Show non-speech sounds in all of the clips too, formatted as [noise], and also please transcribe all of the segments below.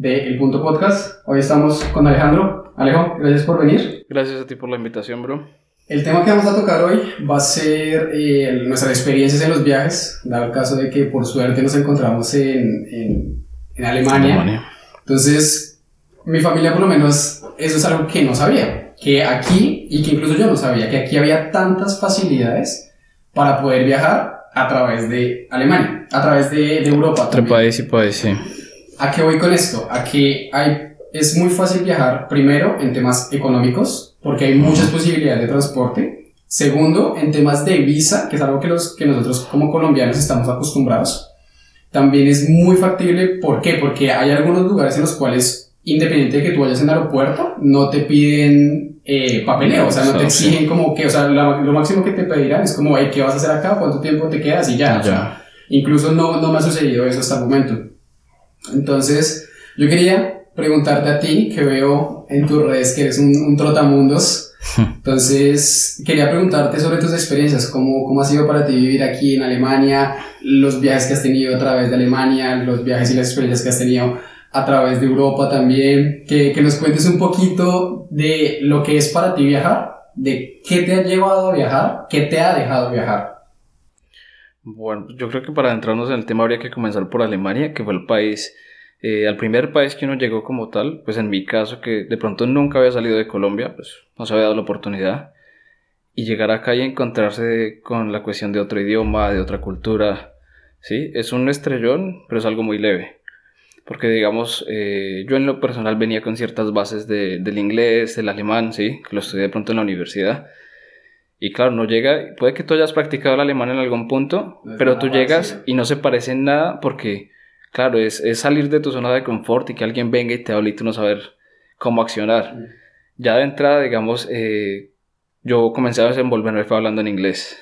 de El Punto Podcast. Hoy estamos con Alejandro. Alejo, gracias por venir. Gracias a ti por la invitación, bro. El tema que vamos a tocar hoy va a ser eh, nuestras experiencias en los viajes, dado el caso de que por suerte nos encontramos en, en, en Alemania. Alemania. Entonces, mi familia por lo menos, eso es algo que no sabía, que aquí, y que incluso yo no sabía, que aquí había tantas facilidades para poder viajar a través de Alemania, a través de, de Europa. Otro país y país, sí. ¿A qué voy con esto? A que hay, es muy fácil viajar, primero, en temas económicos, porque hay muchas posibilidades de transporte. Segundo, en temas de visa, que es algo que, los, que nosotros como colombianos estamos acostumbrados. También es muy factible, ¿por qué? Porque hay algunos lugares en los cuales, independiente de que tú vayas en el aeropuerto, no te piden eh, papeleo, o sea, no te exigen como que, o sea, lo máximo que te pedirán es como, ¿qué vas a hacer acá? ¿Cuánto tiempo te quedas? Y ya. ya. incluso no, no me ha sucedido eso hasta el momento. Entonces, yo quería preguntarte a ti, que veo en tus redes que eres un, un trotamundos. Entonces, quería preguntarte sobre tus experiencias, cómo, cómo ha sido para ti vivir aquí en Alemania, los viajes que has tenido a través de Alemania, los viajes y las experiencias que has tenido a través de Europa también, que, que nos cuentes un poquito de lo que es para ti viajar, de qué te ha llevado a viajar, qué te ha dejado viajar. Bueno, yo creo que para adentrarnos en el tema habría que comenzar por Alemania, que fue el país, eh, al primer país que uno llegó como tal, pues en mi caso, que de pronto nunca había salido de Colombia, pues no se había dado la oportunidad, y llegar acá y encontrarse con la cuestión de otro idioma, de otra cultura, ¿sí? Es un estrellón, pero es algo muy leve. Porque, digamos, eh, yo en lo personal venía con ciertas bases de, del inglés, del alemán, ¿sí? Que lo estudié de pronto en la universidad y claro, no llega, puede que tú hayas practicado el alemán en algún punto, pero tú llegas y no se parece en nada porque, claro, es, es, salir de tu zona de confort y que alguien venga y te hable y tú no saber cómo accionar. Ya de entrada, digamos, eh, yo comencé a desenvolverme fue hablando en inglés.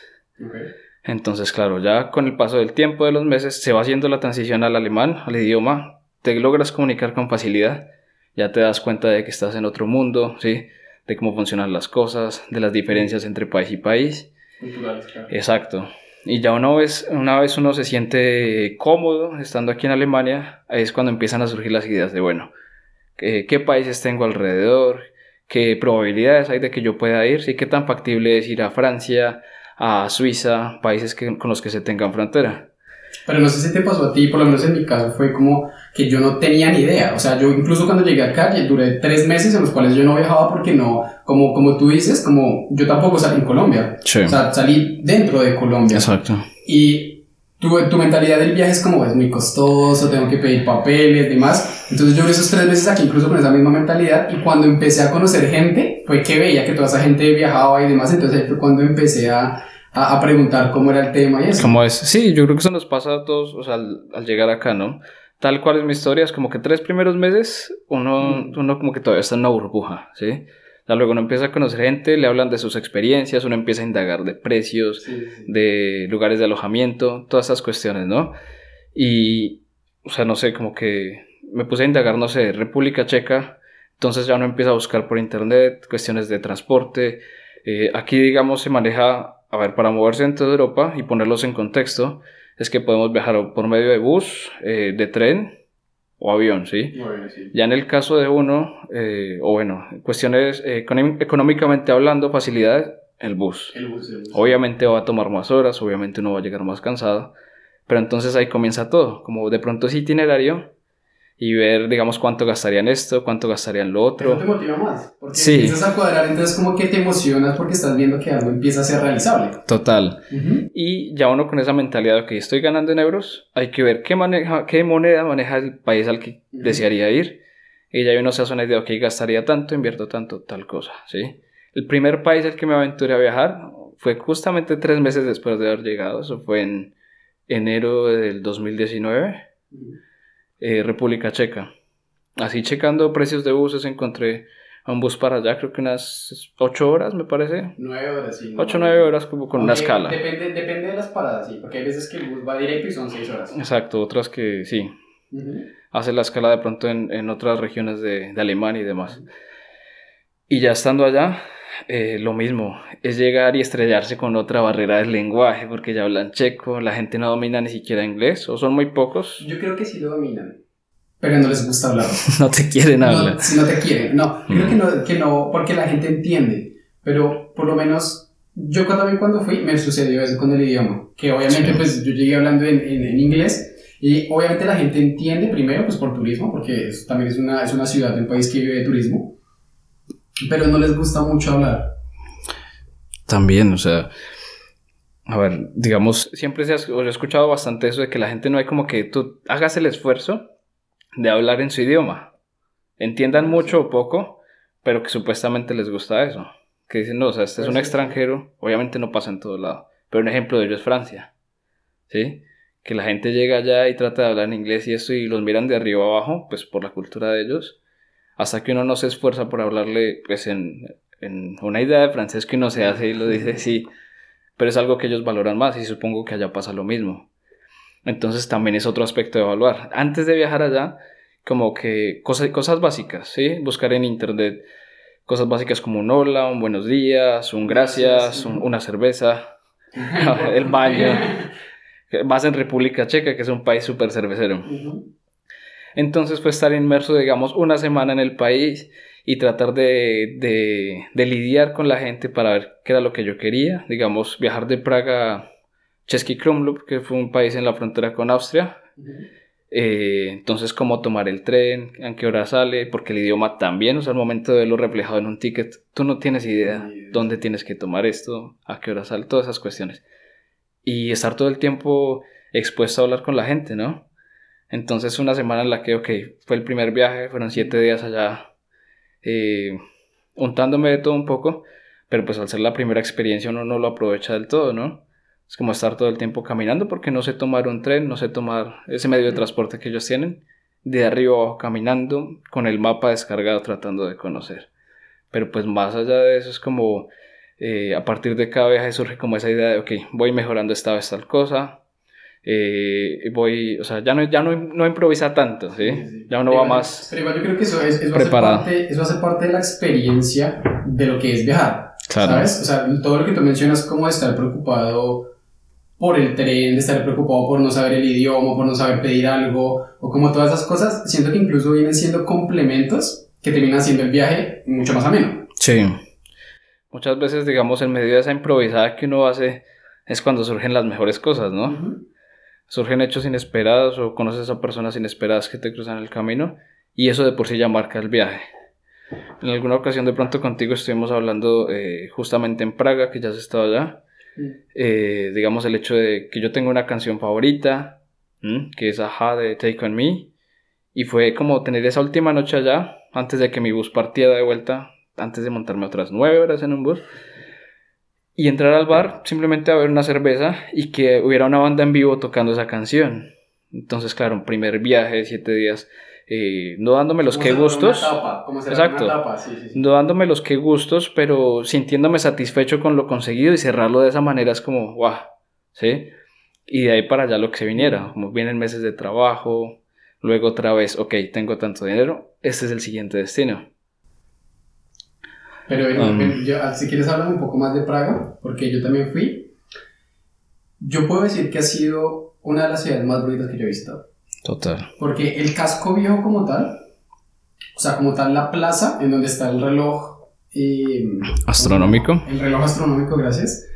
Entonces, claro, ya con el paso del tiempo de los meses se va haciendo la transición al alemán, al idioma, te logras comunicar con facilidad, ya te das cuenta de que estás en otro mundo, ¿sí? De cómo funcionan las cosas, de las diferencias entre país y país. Exacto. Y ya una vez, una vez uno se siente cómodo estando aquí en Alemania, es cuando empiezan a surgir las ideas de, bueno, ¿qué, países tengo alrededor? ¿Qué probabilidades hay de que yo pueda ir? ¿Sí? ¿Qué tan factible es ir a Francia, a Suiza, países con los que se tengan frontera? Pero no sé si te pasó a ti, por lo menos en mi caso fue como que yo no tenía ni idea. O sea, yo incluso cuando llegué acá, duré tres meses en los cuales yo no viajaba porque no, como, como tú dices, como yo tampoco salí en Colombia. O sea, salí dentro de Colombia. Exacto. Y tu, tu mentalidad del viaje es como, es muy costoso, tengo que pedir papeles, demás. Entonces yo esos tres meses aquí incluso con esa misma mentalidad y cuando empecé a conocer gente, fue que veía que toda esa gente viajaba y demás, entonces fue cuando empecé a a, preguntar cómo era el tema y eso. ¿Cómo es? Sí, yo creo que eso nos pasa a todos, o sea, al, llegar acá, ¿no? Tal cual es mi historia, es como que tres primeros meses uno, mm. uno como que todavía está en una burbuja, ¿sí? Luego uno empieza a conocer gente, le hablan de sus experiencias, uno empieza a indagar de precios, de lugares de alojamiento, todas esas cuestiones, ¿no? Y, o sea, no sé, como que me puse a indagar, no sé, República Checa, entonces ya uno empieza a buscar por internet cuestiones de transporte. Eh, aquí, digamos, se maneja a ver, para moverse en toda Europa y ponerlos en contexto, es que podemos viajar por medio de bus, eh, de tren o avión, ¿sí? Ya en el caso de uno, eh, o bueno, cuestiones eh, económicamente hablando, facilidades, el bus. el bus. Obviamente va a tomar más horas, obviamente uno va a llegar más cansado, pero entonces ahí comienza todo, como de pronto es itinerario, y ver, digamos, cuánto gastarían esto, cuánto gastarían lo otro. Eso te motiva más, porque sí. empiezas a cuadrar, entonces como que te emocionas porque estás viendo que algo empieza a ser realizable. Total. Y ya uno con esa mentalidad de que estoy ganando en euros, hay que ver qué, maneja, qué moneda maneja el país al que desearía ir. Y ya uno se hace una idea, ok, gastaría tanto, invierto tanto, tal cosa, ¿sí? El primer país al que me aventuré a viajar fue justamente tres meses después de haber llegado, eso fue en enero del 2019. Eh, República Checa. Así checando precios de buses encontré a un bus para allá, creo que unas 8 horas me parece. 9 horas, sí. 8 o 9 horas como con una escala. Depende, depende de las paradas, sí, porque hay veces que el bus va directo y son 6 horas. Exacto, otras que sí. Hace la escala de pronto en, en otras regiones de, de, Alemania y demás. Y ya estando allá, eh, lo mismo, es llegar y estrellarse con otra barrera del lenguaje, porque ya hablan checo, la gente no domina ni siquiera inglés, o son muy pocos. Yo creo que sí lo dominan. pero no les gusta hablar. [laughs] no te quieren hablar. No, si no te quieren, no. Creo que no, que no, porque la gente entiende, pero por lo menos yo también cuando fui me sucedió eso con el idioma, que obviamente pues yo llegué hablando en, en, inglés y obviamente la gente entiende primero pues por turismo, porque también es una, es una ciudad, un país que vive de turismo, pero no les gusta mucho hablar. También, o sea, a ver, digamos, siempre se ha, he escuchado bastante eso de que la gente no hay como que tú hagas el esfuerzo de hablar en su idioma. Entiendan mucho o poco, pero que supuestamente les gusta eso. Que dicen, no, o sea, este es un pues extranjero, obviamente no pasa en todo lado. Pero un ejemplo de ello es Francia. ¿Sí? Que la gente llega allá y trata de hablar en inglés y eso y los miran de arriba abajo, pues por la cultura de ellos. Hasta que uno no se esfuerza por hablarle, pues en, en una idea de francés que uno se hace y lo dice, sí. Pero es algo que ellos valoran más y supongo que allá pasa lo mismo. Entonces también es otro aspecto de evaluar. Antes de viajar allá, como que cosas, cosas básicas, ¿sí? Buscar en internet cosas básicas como un hola, un buenos días, un gracias, una cerveza, [laughs] el baño. [laughs] Más en República Checa, que es un país súper cervecero. Entonces fue estar inmerso, digamos, una semana en el país y tratar de, de, de, lidiar con la gente para ver qué era lo que yo quería. Digamos, viajar de Praga Chesky Krumlov, que fue un país en la frontera con Austria. Eh, entonces, cómo tomar el tren, a qué hora sale, porque el idioma también, o sea, al momento de verlo reflejado en un ticket, tú no tienes idea dónde tienes que tomar esto, a qué hora sale, todas esas cuestiones. Y estar todo el tiempo expuesto a hablar con la gente, ¿no? Entonces, una semana en la que, ok, fue el primer viaje, fueron siete días allá, eh, untándome de todo un poco, pero pues al ser la primera experiencia uno no lo aprovecha del todo, ¿no? Es como estar todo el tiempo caminando porque no sé tomar un tren, no sé tomar ese medio de transporte que ellos tienen. De arriba abajo caminando, con el mapa descargado tratando de conocer. Pero pues más allá de eso es como eh, a partir de cada viaje surge como esa idea de, ok, voy mejorando esta vez tal cosa. Eh, voy, o sea, ya no, ya no, no improvisa tanto, ¿sí? Ya uno va más. Pero yo creo que eso, es, eso, preparado. Parte, eso hace parte de la experiencia de lo que es viajar. ¿Sabes? O sea, todo lo que tú mencionas como estar preocupado por el tren, de estar preocupado por no saber el idioma, por no saber pedir algo, o como todas esas cosas, siento que incluso vienen siendo complementos que terminan haciendo el viaje mucho más ameno. Sí. Muchas veces, digamos, en medio de esa improvisada que uno hace, es cuando surgen las mejores cosas, ¿no? Surgen hechos inesperados o conoces a personas inesperadas que te cruzan el camino y eso de por sí ya marca el viaje. En alguna ocasión de pronto contigo estuvimos hablando eh, justamente en Praga, que ya has estado allá, eh, digamos, el hecho de que yo tengo una canción favorita, que es Aja de Take On Me, y fue como tener esa última noche allá, antes de que mi bus partiera de vuelta, antes de montarme otras nueve horas en un bus, y entrar al bar simplemente a ver una cerveza y que hubiera una banda en vivo tocando esa canción. Entonces, claro, un primer viaje de siete días eh, no dándome los que gustos. exacto. No dándome los que gustos, pero sintiéndome satisfecho con lo conseguido y cerrarlo de esa manera es como, guau, ¿sí? Y de ahí para allá lo que se viniera, como vienen meses de trabajo, luego otra vez, ok, tengo tanto dinero, este es el siguiente destino. Pero um, ah, si quieres hablar un poco más de Praga, porque yo también fui, yo puedo decir que ha sido una de las ciudades más bonitas que yo he visitado. Total. Porque el casco viejo como tal, o sea, como tal la plaza en donde está el reloj... Eh, astronómico. El reloj astronómico, gracias.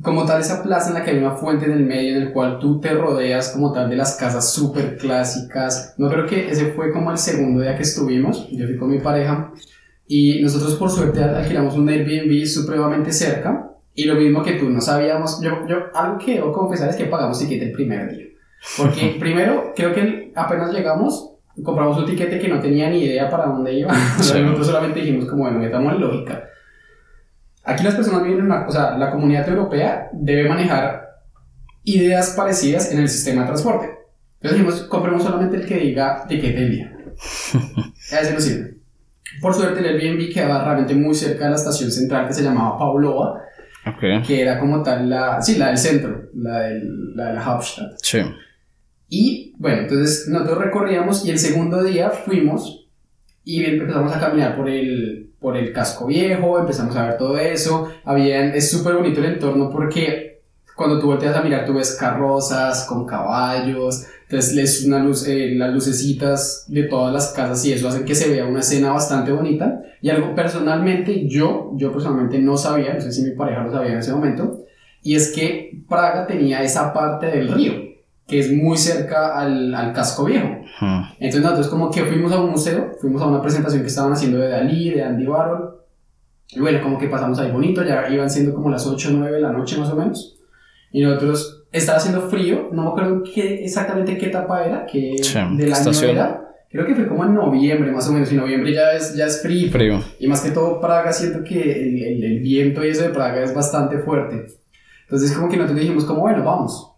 Como tal esa plaza en la que hay una fuente en el medio en el cual tú te rodeas como tal de las casas súper clásicas. No creo que ese fue como el segundo día que estuvimos. Yo fui con mi pareja y nosotros por suerte alquilamos un Airbnb supremamente cerca. Y lo mismo que tú, no sabíamos, yo, yo algo que debo confesar es que pagamos ticket el primer día. Porque [laughs] primero, creo que apenas llegamos, compramos un tiquete que no tenía ni idea para dónde iba. [laughs] Nosotros solamente dijimos como, bueno, metamos en lógica. Aquí las personas viven una, o sea, la comunidad europea debe manejar ideas parecidas en el sistema de transporte. Entonces dijimos, compremos solamente el que diga tiquete del día. [laughs] Ese no sirve. Por suerte el Airbnb quedaba realmente muy cerca de la estación central que se llamaba Pavlova, que era como tal la, sí, la del centro, la, del, la de la Hauptstadt. Sí. Y bueno, entonces nosotros recorríamos y el segundo día fuimos y empezamos a caminar por el, por el casco viejo, empezamos a ver todo eso. Habían, es súper bonito el entorno porque cuando tú volteas a mirar tú ves carrozas con caballos, Entonces, les una luz, eh, las lucecitas de todas las casas y eso hacen que se vea una escena bastante bonita. Y algo personalmente, yo, yo personalmente no sabía, no sé si mi pareja lo sabía en ese momento, y es que Praga tenía esa parte del río, que es muy cerca al, al casco viejo. Entonces nosotros como que fuimos a un museo, fuimos a una presentación que estaban haciendo de Dalí, de Andy Warhol, y bueno, como que pasamos ahí bonito, ya iban siendo como las 8 o 9 de la noche más o menos, y nosotros, estaba haciendo frío, no me acuerdo qué, exactamente qué etapa era, que del año era, creo que fue como en noviembre más o menos, y noviembre ya es, ya es frío, frío. y más que todo Praga siento que el, el, el viento y eso de Praga es bastante fuerte. Entonces como que nosotros dijimos como, bueno, vamos.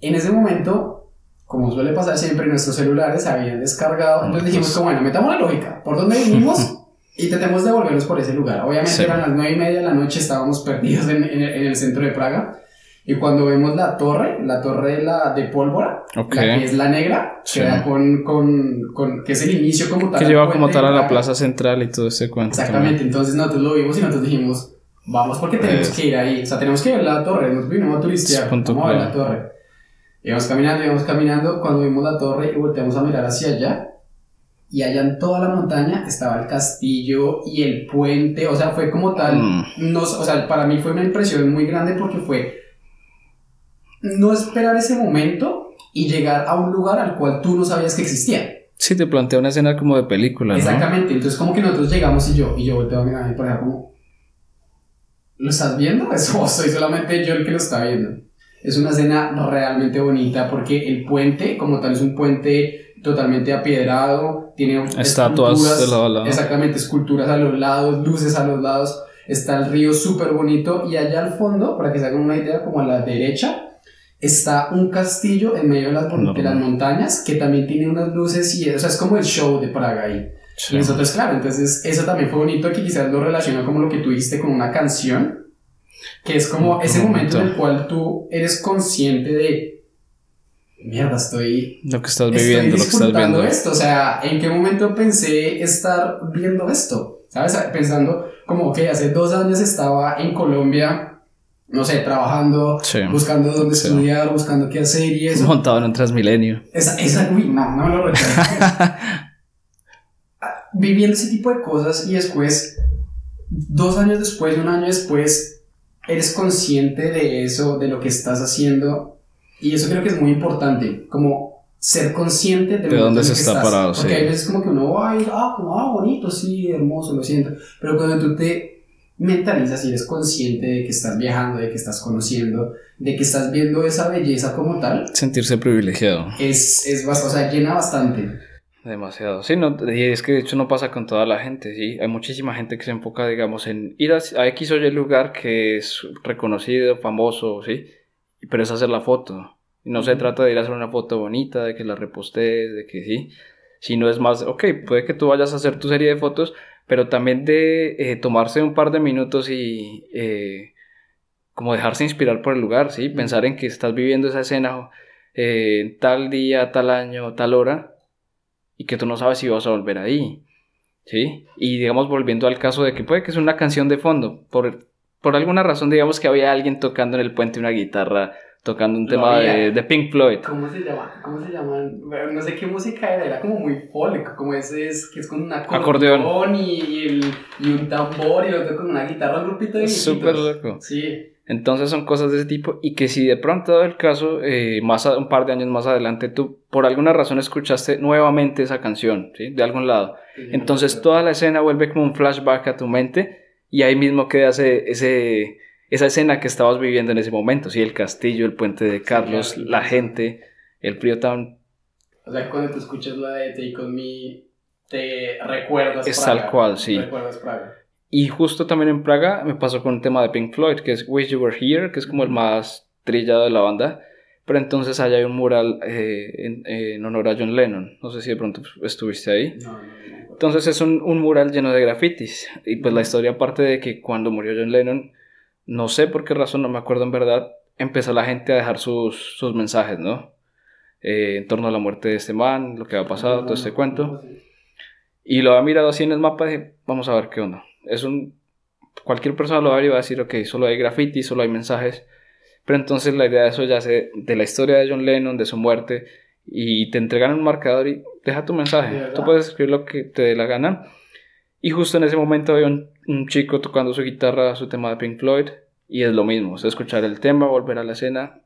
En ese momento, como suele pasar siempre, nuestros celulares se habían descargado. Entonces dijimos como, bueno, metamos la lógica. ¿Por dónde [laughs] vinimos? y tratemos de volvernos por ese lugar. Obviamente Sí. eran las nueve y media de la noche, estábamos perdidos en, en en el centro de Praga. Y cuando vemos la torre, la torre de, la, de pólvora, Ok. la que es la negra, Sí. que, con, con, con- que es el inicio como tal. Que lleva como tal a la Praga. plaza central y todo ese cuento. Exactamente, entonces nosotros lo vimos y nosotros dijimos, vamos porque tenemos Es- que ir ahí, o sea, tenemos que ver la torre, nosotros vinimos a turistear, vamos a ver la torre. Íbamos caminando, íbamos caminando, cuando vimos la torre y volteamos a mirar hacia allá, y allá en toda la montaña estaba el castillo y el puente, o sea, fue como tal, Mm. no, o sea, para mí fue una impresión muy grande porque fue no esperar ese momento y llegar a un lugar al cual tú no sabías que existía. Sí, te plantea una escena como de película, ¿no? Exactamente, entonces como que nosotros llegamos y yo, y yo volteo a mi pareja como, ¿lo estás viendo? [laughs] Eso soy solamente yo el que lo está viendo. Es una escena realmente bonita porque el puente como tal es un puente totalmente apiedrado, tiene Estatuas esculturas, de lado a lado. Exactamente, esculturas a los lados, luces a los lados, está el río súper bonito y allá al fondo, para que se hagan una idea, como a la derecha, está un castillo en medio de las, mon- de las montañas que también tiene unas luces y o sea, es como el show de Praga ahí. Sí. Y nosotros, claro, entonces eso también fue bonito que quizás lo relaciona como lo que tú dijiste con una canción, que es como ese momento en el cual tú eres consciente de, mierda, estoy, Lo que estás viviendo, lo que estás viendo. esto, o sea, ¿en qué momento pensé estar viendo esto? ¿Sabes? Pensando como que hace dos años estaba en Colombia, no sé, trabajando, Sí. buscando dónde Sí. estudiar, buscando qué hacer y eso. Montado en un Transmilenio. Esa, esa, uy, no, no me lo. [laughs] Ah, Viviendo ese tipo de cosas y después, dos años después, un año después, eres consciente de eso, de lo que estás haciendo. Y eso creo que es muy importante, como ser consciente de, De dónde se está estás. parado, Porque sí. hay veces como que uno va y, ah, como, ah, bonito, sí, hermoso, lo siento. Pero cuando tú te mentalizas y eres consciente de que estás viajando, de que estás conociendo, de que estás viendo esa belleza como tal, Sentirse privilegiado. es, es bastante, o sea, llena bastante. Demasiado. Sí, no, y es que de hecho no pasa con toda la gente, ¿sí? Hay muchísima gente que se enfoca, digamos, en ir a, a X o Y lugar que es reconocido, famoso, ¿sí? Pero es hacer la foto. Y no se trata de ir a hacer una foto bonita, de que la repostees, de que sí. Sino es más, ok, puede que tú vayas a hacer tu serie de fotos, pero también de eh, tomarse un par de minutos y eh, como dejarse inspirar por el lugar, ¿sí? Pensar en que estás viviendo esa escena eh, tal día, tal año, tal hora y que tú no sabes si vas a volver ahí, ¿sí? Y digamos, volviendo al caso de que puede que es una canción de fondo, por, por alguna razón, digamos que había alguien tocando en el puente una guitarra, tocando un tema de, de Pink Floyd. ¿Cómo se llama? ¿Cómo se llama? Bueno, No sé qué música era, era como muy folk, como ese es, que es con un acordeón, Acordeón. Y, el, y un tambor y otro con una guitarra, un grupito de súper loco. Sí. Entonces son cosas de ese tipo y que si de pronto dado el caso, eh, más a- un par de años más adelante, tú por alguna razón escuchaste nuevamente esa canción, ¿sí? De algún lado. Entonces toda la escena vuelve como un flashback a tu mente y ahí mismo queda ese, ese, esa escena que estabas viviendo en ese momento, ¿sí? El castillo, el puente de Carlos, la gente, el frío tan... O sea, cuando tú escuchas la de Take On Me, te recuerdas Es Praga. tal cual, sí. Recuerdas Praga. Y justo también en Praga me pasó con un tema de Pink Floyd, que es Wish You Were Here, que es como el más trillado de la banda. Pero entonces allá hay un mural eh, en, en honor a John Lennon. No sé si de pronto estuviste ahí. No. Entonces es un, un mural lleno de grafitis. Y pues la historia parte de que cuando murió John Lennon, no sé por qué razón, no me acuerdo en verdad, empezó la gente a dejar sus, sus mensajes, ¿no? Eh, en torno a la muerte de este man, lo que ha pasado, todo este cuento. Y lo había mirado así en el mapa y dije, vamos a ver qué onda. Es un... Cualquier persona lo va a ver y va a decir, ok, solo hay graffiti, solo hay mensajes. Pero entonces la idea de eso ya se... De la historia de John Lennon, de su muerte, y te entregan un marcador y deja tu mensaje. Tú puedes escribir lo que te dé la gana. Y justo en ese momento había un, un, chico tocando su guitarra, su tema de Pink Floyd, y es lo mismo, es escuchar el tema, volver a la escena,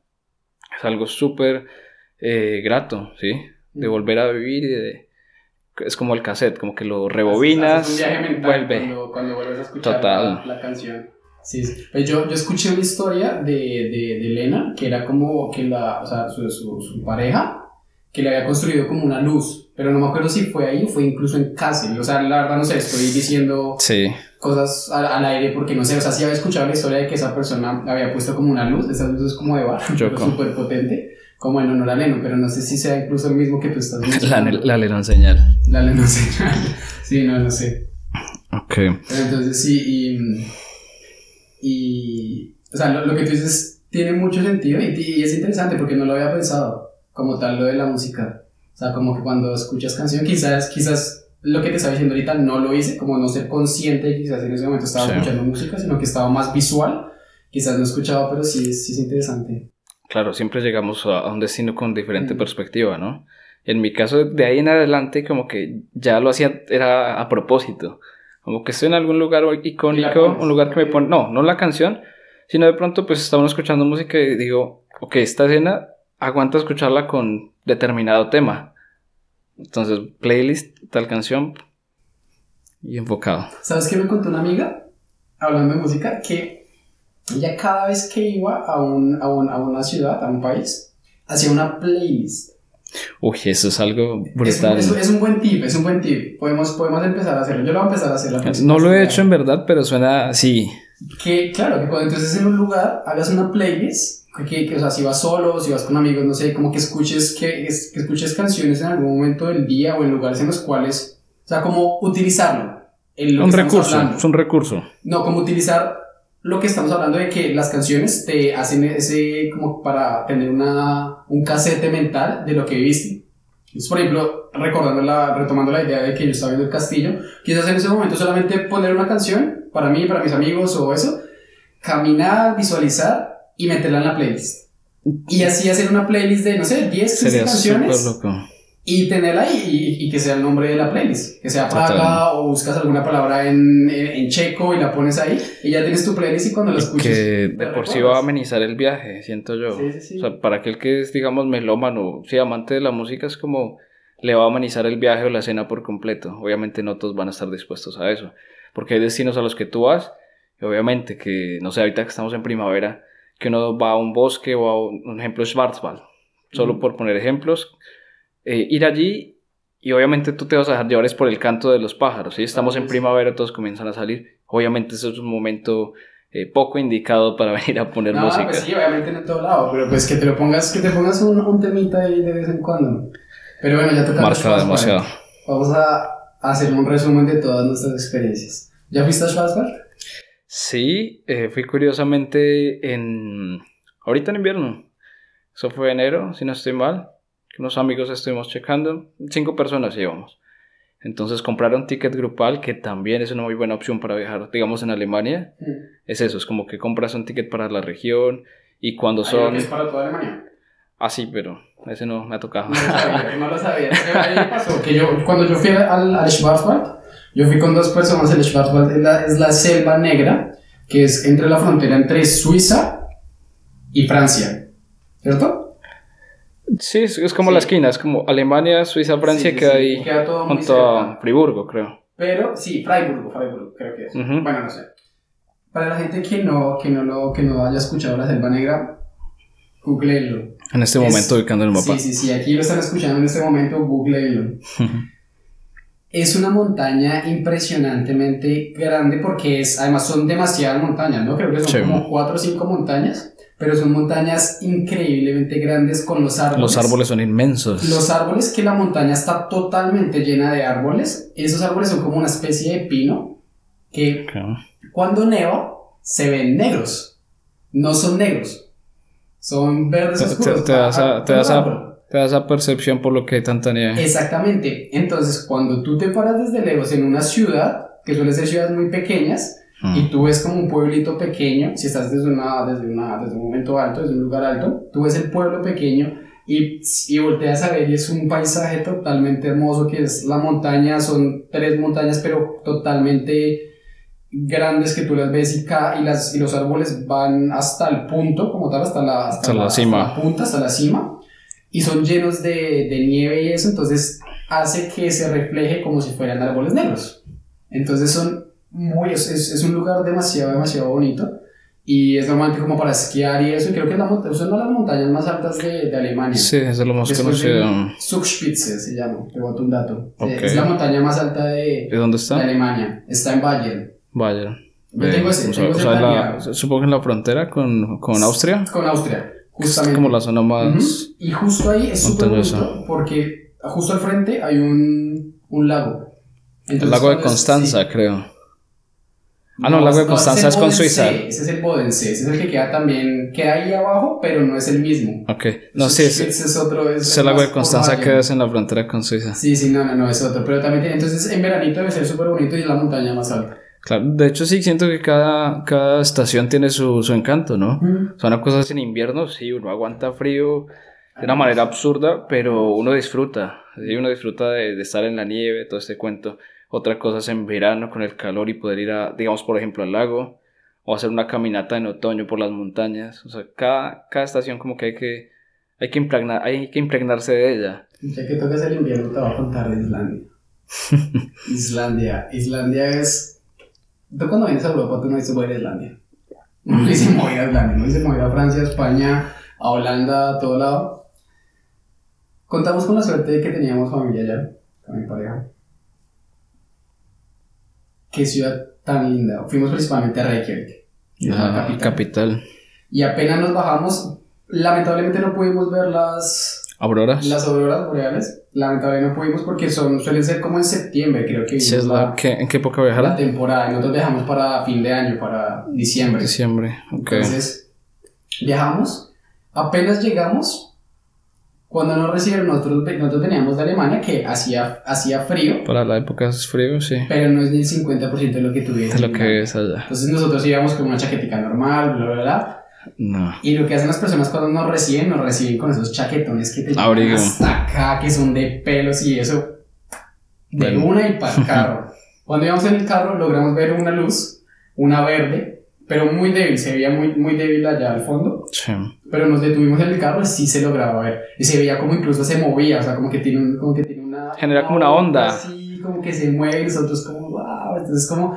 es algo súper eh, grato, ¿sí? De mm. volver a vivir y de... Es como el cassette, como que lo rebobinas, vuelve. Cuando, vuelves a escuchar La, canción. Sí, pues Yo, yo escuché una historia de, de, de Elena, que era como que la, o sea, su, su, su pareja que le había construido como una luz, pero no me acuerdo si fue ahí o fue incluso en casa. O sea, la verdad no sé, estoy diciendo cosas al, aire porque no sé, o sea, sí había escuchado la historia de que esa persona había puesto como una luz, esas luces como de bar, súper [laughs] potente, como en honor a Leno, pero no sé si sea incluso el mismo que tú estás diciendo. [laughs] La, la señal. La Leno señal. [laughs] sí, no, no sé. Ok. entonces sí, y, y o sea, lo, que tú dices tiene mucho sentido y, y es interesante porque no lo había pensado como tal lo de la música. O sea, como que cuando escuchas canción, quizás, quizás lo que te estaba diciendo ahorita no lo hice, como no ser consciente quizás en ese momento estaba escuchando música, sino que estaba más visual. Quizás no escuchaba, pero sí, sí es interesante. Claro, siempre llegamos a un destino con diferente perspectiva, ¿no? En mi caso, de ahí en adelante, como que ya lo hacía, era a propósito. Como que estoy en algún lugar icónico, un lugar que me pone, no, no la canción, sino de pronto pues estábamos escuchando música y digo, ok, esta escena aguanta escucharla con determinado tema. Entonces, playlist, tal canción y enfocado. ¿Sabes qué me contó una amiga? Hablando de música, que ella cada vez que iba a, un, a, a una ciudad, a un país, hacía una playlist. Uy, eso es algo brutal. Es, es, un buen tip, es un buen tip. Podemos, podemos empezar a hacerlo. Yo lo voy a empezar a hacer. no lo he hecho en verdad, pero suena así. Que, claro, que cuando entonces en un lugar hagas una playlist que, que, o sea, si vas solo, si vas con amigos, no sé, como que escuches, que, que escuches canciones en algún momento del día o en lugares en los cuales, o sea, como utilizarlo. Un recurso, es un recurso. No, como utilizar lo que estamos hablando de que las canciones te hacen ese, como para tener una, un casete mental de lo que viviste. Entonces, por ejemplo, recordando la, retomando la idea de que yo estaba viendo el castillo, quizás en ese momento solamente poner una canción, para mí, para mis amigos o eso, caminar, visualizar y meterla en la playlist. Y así hacer una playlist de, no sé, 10, 15 canciones. Loco. Y tenerla ahí y, que sea el nombre de la playlist. Que sea Praga o buscas alguna palabra en, en, checo y la pones ahí y ya tienes tu playlist y cuando la escuches. Que de por sí va a amenizar el viaje, siento yo. Sí, sí, sí. O sea, para aquel que es, digamos, melómano, sí, amante de la música, es como le va a amenizar el viaje o la cena por completo. Obviamente no todos van a estar dispuestos a eso. Porque hay destinos a los que tú vas y obviamente que, no sé, ahorita que estamos en primavera que uno va a un bosque o a un, ejemplo Schwarzwald, solo por poner ejemplos, eh, ir allí y obviamente tú te vas a dejar llevar es por el canto de los pájaros, ¿sí? estamos en primavera, todos comienzan a salir, obviamente eso es un momento eh, poco indicado para [laughs] venir a poner no, música. Pues sí, obviamente en todo lado, pero pues que te lo pongas, que te pongas un, un temita ahí de vez en cuando. Pero bueno, ya toca. Marca demasiado. Vamos a hacer un resumen de todas nuestras experiencias. ¿Ya fuiste a Schwarzwald? Sí, eh, fui curiosamente en... ahorita en invierno. Eso fue enero, si no estoy mal. Unos amigos estuvimos checando. Cinco personas íbamos. Entonces comprar un ticket grupal, que también es una muy buena opción para viajar, digamos, en Alemania. Mm. Es eso, es como que compras un ticket para la región y cuando son... ¿Es para toda Alemania? Ah, sí, pero ese no me ha tocado. No lo sabía, no lo sabía. [laughs] pasó que yo, cuando yo fui al, al Schwarzwald, yo fui con dos personas, el Schwarzwald es la, es la selva negra, que es entre la frontera entre Suiza y Francia, ¿cierto? Sí, es como la esquina, es como Alemania, Suiza, Francia, que hay junto a Friburgo, creo. Pero, sí, Freiburgo, Freiburgo, creo que es. Bueno, no sé. Para la gente que no, que no, lo, que no haya escuchado la selva negra, googleenlo. En este momento ubicando el mapa. Sí, sí, sí, aquí lo están escuchando en este momento, googleenlo. [laughs] Es una montaña impresionantemente grande porque es, además son demasiadas montañas, ¿no? Creo que son como cuatro o cinco montañas, pero son montañas increíblemente grandes con los árboles. Los árboles son inmensos. Los árboles que la montaña está totalmente llena de árboles. Esos árboles son como una especie de pino que cuando neva se ven negros. No son negros. Son verdes oscuros. Te, te, te te da esa percepción por lo que hay tanta nieve. Exactamente. Entonces, cuando tú te paras desde lejos en una ciudad, que suele ser ciudades muy pequeñas, y mm. tú ves como un pueblito pequeño, si estás desde, una, desde, una, desde un momento alto, desde un lugar alto, tú ves el pueblo pequeño y, y volteas a ver y es un paisaje totalmente hermoso que es la montaña, son tres montañas pero totalmente grandes que tú las ves y, ca- y, las, y los árboles van hasta el punto, como tal, hasta la, Hasta la cima. hasta la punta, hasta la cima, y son llenos de, de nieve y eso, entonces hace que se refleje como si fueran árboles negros. Entonces son muy, es, es, un lugar demasiado, demasiado bonito. Y es normalmente como para esquiar y eso. Y creo que es, la, monta- es una de las montañas más altas de, de Alemania. Sí, es lo más Después de conocido. Zugspitze se llama, te boto un dato. Ok. Es la montaña más alta de, ¿De dónde de está? Alemania. Está en Bayern. Vaya. Yo tengo ese, tengo o sea, la- supongo que en la frontera con, con Austria. Con Austria, Es justamente. como la zona más. Ujú. Y justo ahí es súper bonito porque justo al frente hay un, un lago. El Entonces, lago de es- Constanza, sí. creo. Ah, no, el lago de Constanza es con Bodensee, Suiza. Ese es el Bodensee, ese es el que queda también, queda ahí abajo, pero no es el mismo. Ok. No, sí, Ese ese, es otro. Es ese lago más de Constanza Bayern. queda en la frontera con Suiza. Sí, sí, no, no, no, es otro. Pero también tiene, entonces en veranito debe ser súper bonito y es la montaña más alta. Claro, de hecho sí siento que cada, cada estación tiene su, su encanto, ¿no? Son cosas en invierno, sí, uno aguanta frío de una manera absurda, pero uno disfruta. Sí, uno disfruta de, de estar en la nieve, todo este cuento. Otra cosa es en verano con el calor y poder ir a, digamos, por ejemplo, al lago o hacer una caminata en otoño por las montañas. O sea, cada, cada estación como que hay que, hay que, impregnar, hay que impregnarse de ella. Ya que tocas el invierno, te voy a contar de Islandia. [laughs] Islandia. Islandia es. Tú cuando vienes a Europa, tú no dices voy a ir a Islandia. No dices voy a Islandia, no dices voy a Francia, España, a Holanda, a todo lado. Contamos con la suerte de que teníamos familia allá, con mi pareja. Qué ciudad tan linda. Fuimos principalmente a Reykjavik, la capital. Y apenas nos bajamos, lamentablemente no pudimos ver las, Auroras. las auroras boreales, lamentablemente no pudimos porque son, suelen ser como en septiembre, creo que Sí, es la, la, ¿qué- ¿En qué época la viajaron? temporada. Nosotros viajamos para fin de año, para diciembre. Diciembre. Ok. Entonces, viajamos, apenas llegamos, cuando nos recibieron, nosotros, nosotros veníamos de Alemania, que hacía, hacía frío, Para la época es frío, sí. pero no es ni el 50% de lo que tuviese. Es lo que es allá. Entonces nosotros íbamos con una chaquetica normal, bla, bla, bla. No. Y lo que hacen las personas cuando nos reciben, nos reciben con esos chaquetones que te llegan Abrigo. hasta acá, que son de pelos y eso. De Bueno. una y para el [laughs] carro. Cuando íbamos en el carro logramos ver una luz, una verde, pero muy débil, se veía muy, muy débil allá al fondo. Sí. Pero nos detuvimos en el carro y sí se lograba ver. Y se veía como incluso se movía, o sea, como que tiene, un, como que tiene una... Genera como una onda. Así, como que se mueve y nosotros como, wow, entonces como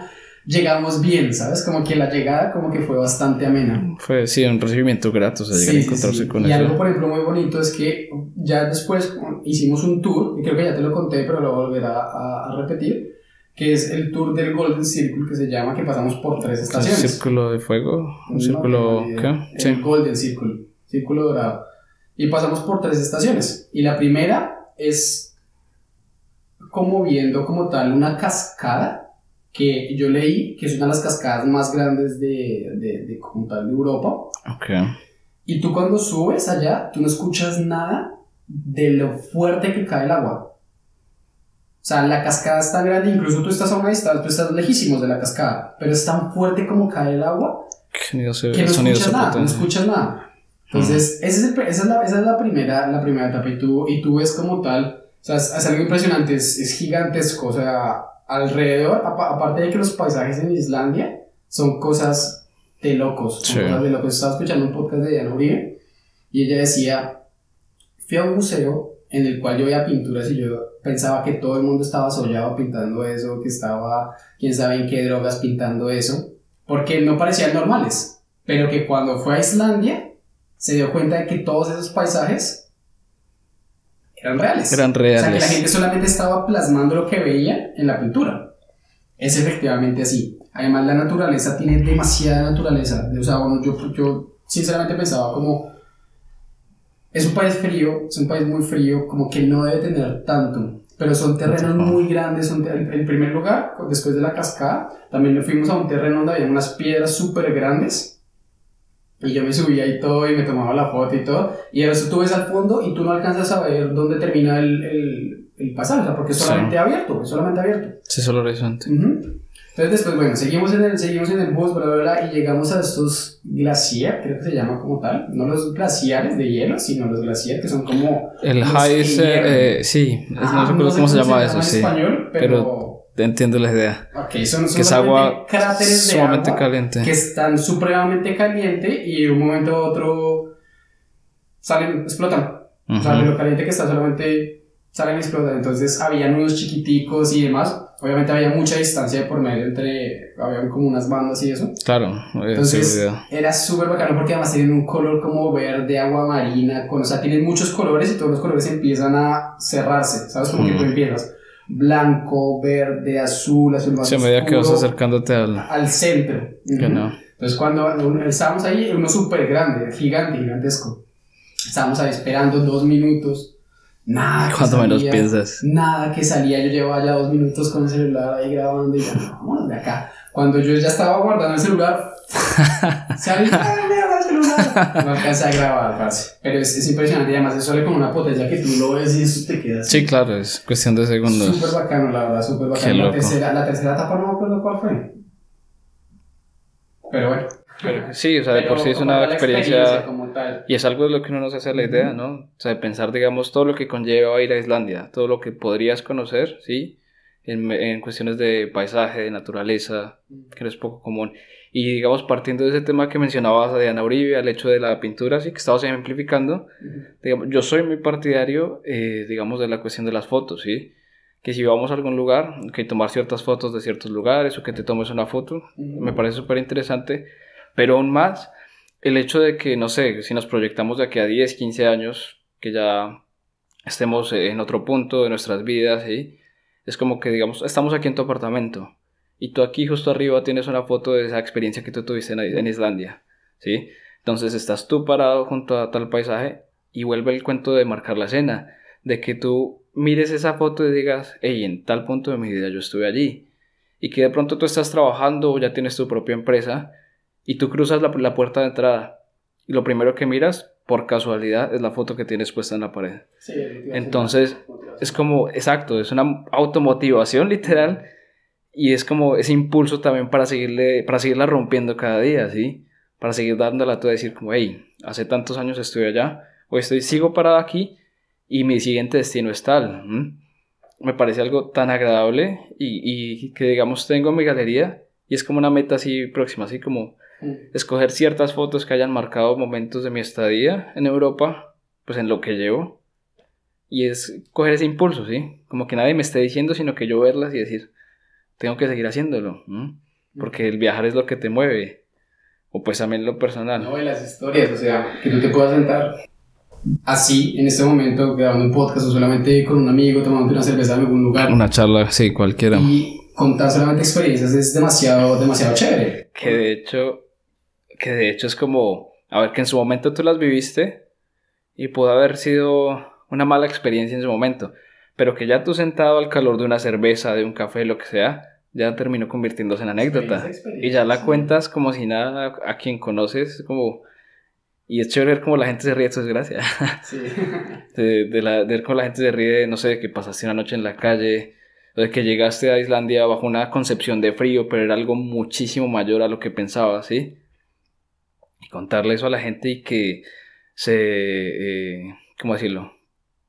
llegamos bien, ¿sabes? Como que la llegada como que fue bastante amena. Fue, sí, un recibimiento grato, o sea, llegar Sí, a encontrarse sí. con y eso. algo, por ejemplo, muy bonito es que ya después hicimos un tour, y creo que ya te lo conté, pero lo volveré a, a- repetir, que es el tour del Golden Circle, que se llama, que pasamos por tres ¿Un estaciones. círculo de fuego? ¿Un No círculo qué? El Sí. Golden Circle, círculo dorado. Y pasamos por tres estaciones. Y la primera es como viendo como tal una cascada que yo leí que es una de las cascadas más grandes de, de, de como tal de Europa. Ok. Y tú cuando subes allá, tú no escuchas nada de lo fuerte que cae el agua. O sea, la cascada es tan grande, incluso tú estás a una distancia, tú estás lejísimos de la cascada, pero es tan fuerte como cae el agua ¿Qué sonido se que no escuchas nada, no escuchas nada. Entonces, ese es el- esa, es la, esa es la primera, la primera etapa y tú, y tú ves como tal, o sea, es, es algo impresionante, es, es gigantesco, o sea, alrededor, apa- aparte de que los paisajes en Islandia son cosas de locos, Sí. cosas de locos. Estaba escuchando un podcast de Diana Uribe y ella decía, fui a un museo en el cual yo veía pinturas y yo pensaba que todo el mundo estaba sollado pintando eso, que estaba quién sabe en qué drogas pintando eso, porque no parecían normales, pero que cuando fue a Islandia se dio cuenta de que todos esos paisajes eran reales. Eran O sea, que la reales. gente solamente estaba plasmando lo que veía en la pintura. Es efectivamente así. Además, la naturaleza tiene demasiada naturaleza. O sea, bueno, yo, yo sinceramente pensaba como... Es un país frío, es un país muy frío, como que no debe tener tanto. Pero son terrenos muy grandes. Son te- en en primer lugar, después de la cascada, también nos fuimos a un terreno donde había unas piedras súper grandes. Y yo me subía y todo y me tomaba la foto y todo. Y eso tú ves al fondo y tú no alcanzas a ver dónde termina el, el, el pasaje, o sea, porque es Sí. solamente abierto, es solamente abierto. Sí, solo horizonte. Ujú. Entonces después, bueno, seguimos en el, seguimos en el bus, bla, bla, bla, y llegamos a estos glaciares, creo que se llama como tal, no los glaciares de hielo, sino los glaciares que son como... El high, eh, sí, no sé cómo, se llama eso, sí. Español, pero... entiendo la idea. Ok, son, que es agua cráteres sumamente caliente. Que están supremamente caliente y de un momento a otro salen, explotan. O sea, de lo caliente que está solamente salen y explotan. Entonces habían unos chiquiticos y demás obviamente había mucha distancia por medio entre, había como unas bandas y eso. Claro, entonces era súper bacano porque además tienen un color como verde, agua marina, con, o sea, tienen muchos colores y todos los colores empiezan a cerrarse, ¿sabes? Como que tú empiezas blanco, verde, azul, azul más Sí, a medida que vas acercándote al, al centro. Entonces cuando estábamos ahí, uno súper grande, gigante, gigantesco. Estábamos ahí esperando dos minutos Nada. Cuando menos piensas. Nada que salía. Yo llevaba ya dos minutos con el celular ahí grabando y ya, vámonos de acá. Cuando yo ya estaba guardando el celular, [laughs] salí, ¡ay, mierda, el celular! [laughs] No alcancé a grabar, parce. Pero es, es impresionante y además es solo con una potencia que tú lo ves y eso te queda así. Sí, claro, es cuestión de segundos. Súper bacano, la verdad, súper bacano. La tercera, la tercera etapa no me acuerdo cuál fue. Pero bueno. Pero, sí, o sea, de por sí es una experiencia, y es algo de lo que uno nos hace la idea, ¿no? O sea, de pensar, digamos, todo lo que conlleva ir a Islandia, todo lo que podrías conocer, ¿sí? En, en cuestiones de paisaje, de naturaleza, que no es poco común. Y digamos, partiendo de ese tema que mencionabas a Diana Uribe, al hecho de la pintura, sí, que estabas ejemplificando, digamos, yo soy muy partidario, eh, digamos, de la cuestión de las fotos, ¿sí? Que si vamos a algún lugar, que tomar ciertas fotos de ciertos lugares o que te tomes una foto, me parece súper interesante pero aún más, el hecho de que, no sé, si nos proyectamos de aquí a 10, 15 años, que ya estemos en otro punto de nuestras vidas, ¿sí? es como que, digamos, estamos aquí en tu apartamento y tú aquí justo arriba tienes una foto de esa experiencia que tú tuviste en, Islandia, ¿sí? Entonces estás tú parado junto a tal paisaje y vuelve el cuento de marcar la escena, de que tú mires esa foto y digas, hey, en tal punto de mi vida yo estuve allí. Y que de pronto tú estás trabajando o ya tienes tu propia empresa y tú cruzas la, la, puerta de entrada y lo primero que miras, por casualidad, es la foto que tienes puesta en la pared. Sí, Entonces, es como, exacto, es una automotivación [laughs] literal y es como ese impulso también para, seguirle, para seguirla rompiendo cada día, ¿sí? Para seguir dándola a decir como, hey, hace tantos años estoy allá, hoy estoy, sigo parado aquí y mi siguiente destino es tal. Me parece algo tan agradable y, y que digamos tengo mi galería y es como una meta así próxima, así como Mm. escoger ciertas fotos que hayan marcado momentos de mi estadía en Europa, pues en lo que llevo. Y es coger ese impulso, ¿sí? Como que nadie me esté diciendo, sino que yo verlas y decir, tengo que seguir haciéndolo, mm. porque el viajar es lo que te mueve. O pues también lo personal. No, y las historias, o sea, que tú te puedas sentar así en este momento grabando un podcast o solamente con un amigo tomando una cerveza en algún lugar. Una charla, sí, cualquiera. Y contar solamente experiencias es demasiado, demasiado chévere. Que de hecho, que de hecho es como, a ver, que en su momento tú las viviste y pudo haber sido una mala experiencia en su momento, pero que ya tú sentado al calor de una cerveza, de un café, lo que sea, ya terminó convirtiéndose en anécdota. y ya la cuentas como si nada a quien conoces, como... Y es chévere ver cómo la gente se ríe de tu desgracia. [laughs] Sí. de, de, la, de ver cómo la gente se ríe, no sé, que pasaste una noche en la calle, o de que llegaste a Islandia bajo una concepción de frío, pero era algo muchísimo mayor a lo que pensabas, ¿sí? y contarle eso a la gente y que se, eh, ¿cómo decirlo?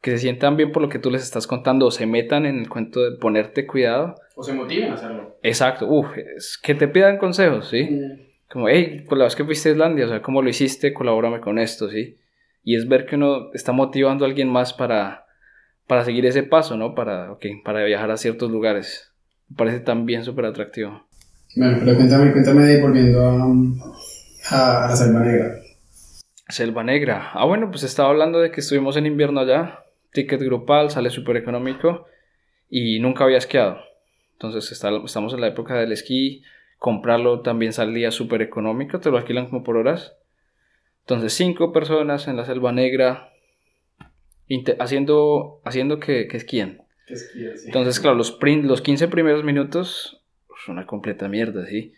Que se sientan bien por lo que tú les estás contando o se metan en el cuento de ponerte cuidado. O se motiven a hacerlo. Exacto, Uf, es que te pidan consejos, ¿sí? Mm. Como, hey, pues la vez que fuiste a Islandia, o sea, ¿cómo lo hiciste? Colabórame con esto, ¿sí? Y es ver que uno está motivando a alguien más para, para seguir ese paso, ¿no? Para, okay, para viajar a ciertos lugares. Me parece también súper atractivo. Bueno, pero cuéntame, cuéntame, volviendo a, a, la Selva Negra. Selva Negra. Ah, bueno, pues estaba hablando de que estuvimos en invierno allá. Ticket grupal, sale súper económico. Y nunca había esquiado. Entonces estamos en la época del esquí. Comprarlo también salía súper económico. Te lo alquilan como por horas. Entonces, cinco personas en la Selva Negra. Haciendo, haciendo que, que esquían. Entonces, claro, los, los 15 primeros minutos son una completa mierda, ¿sí?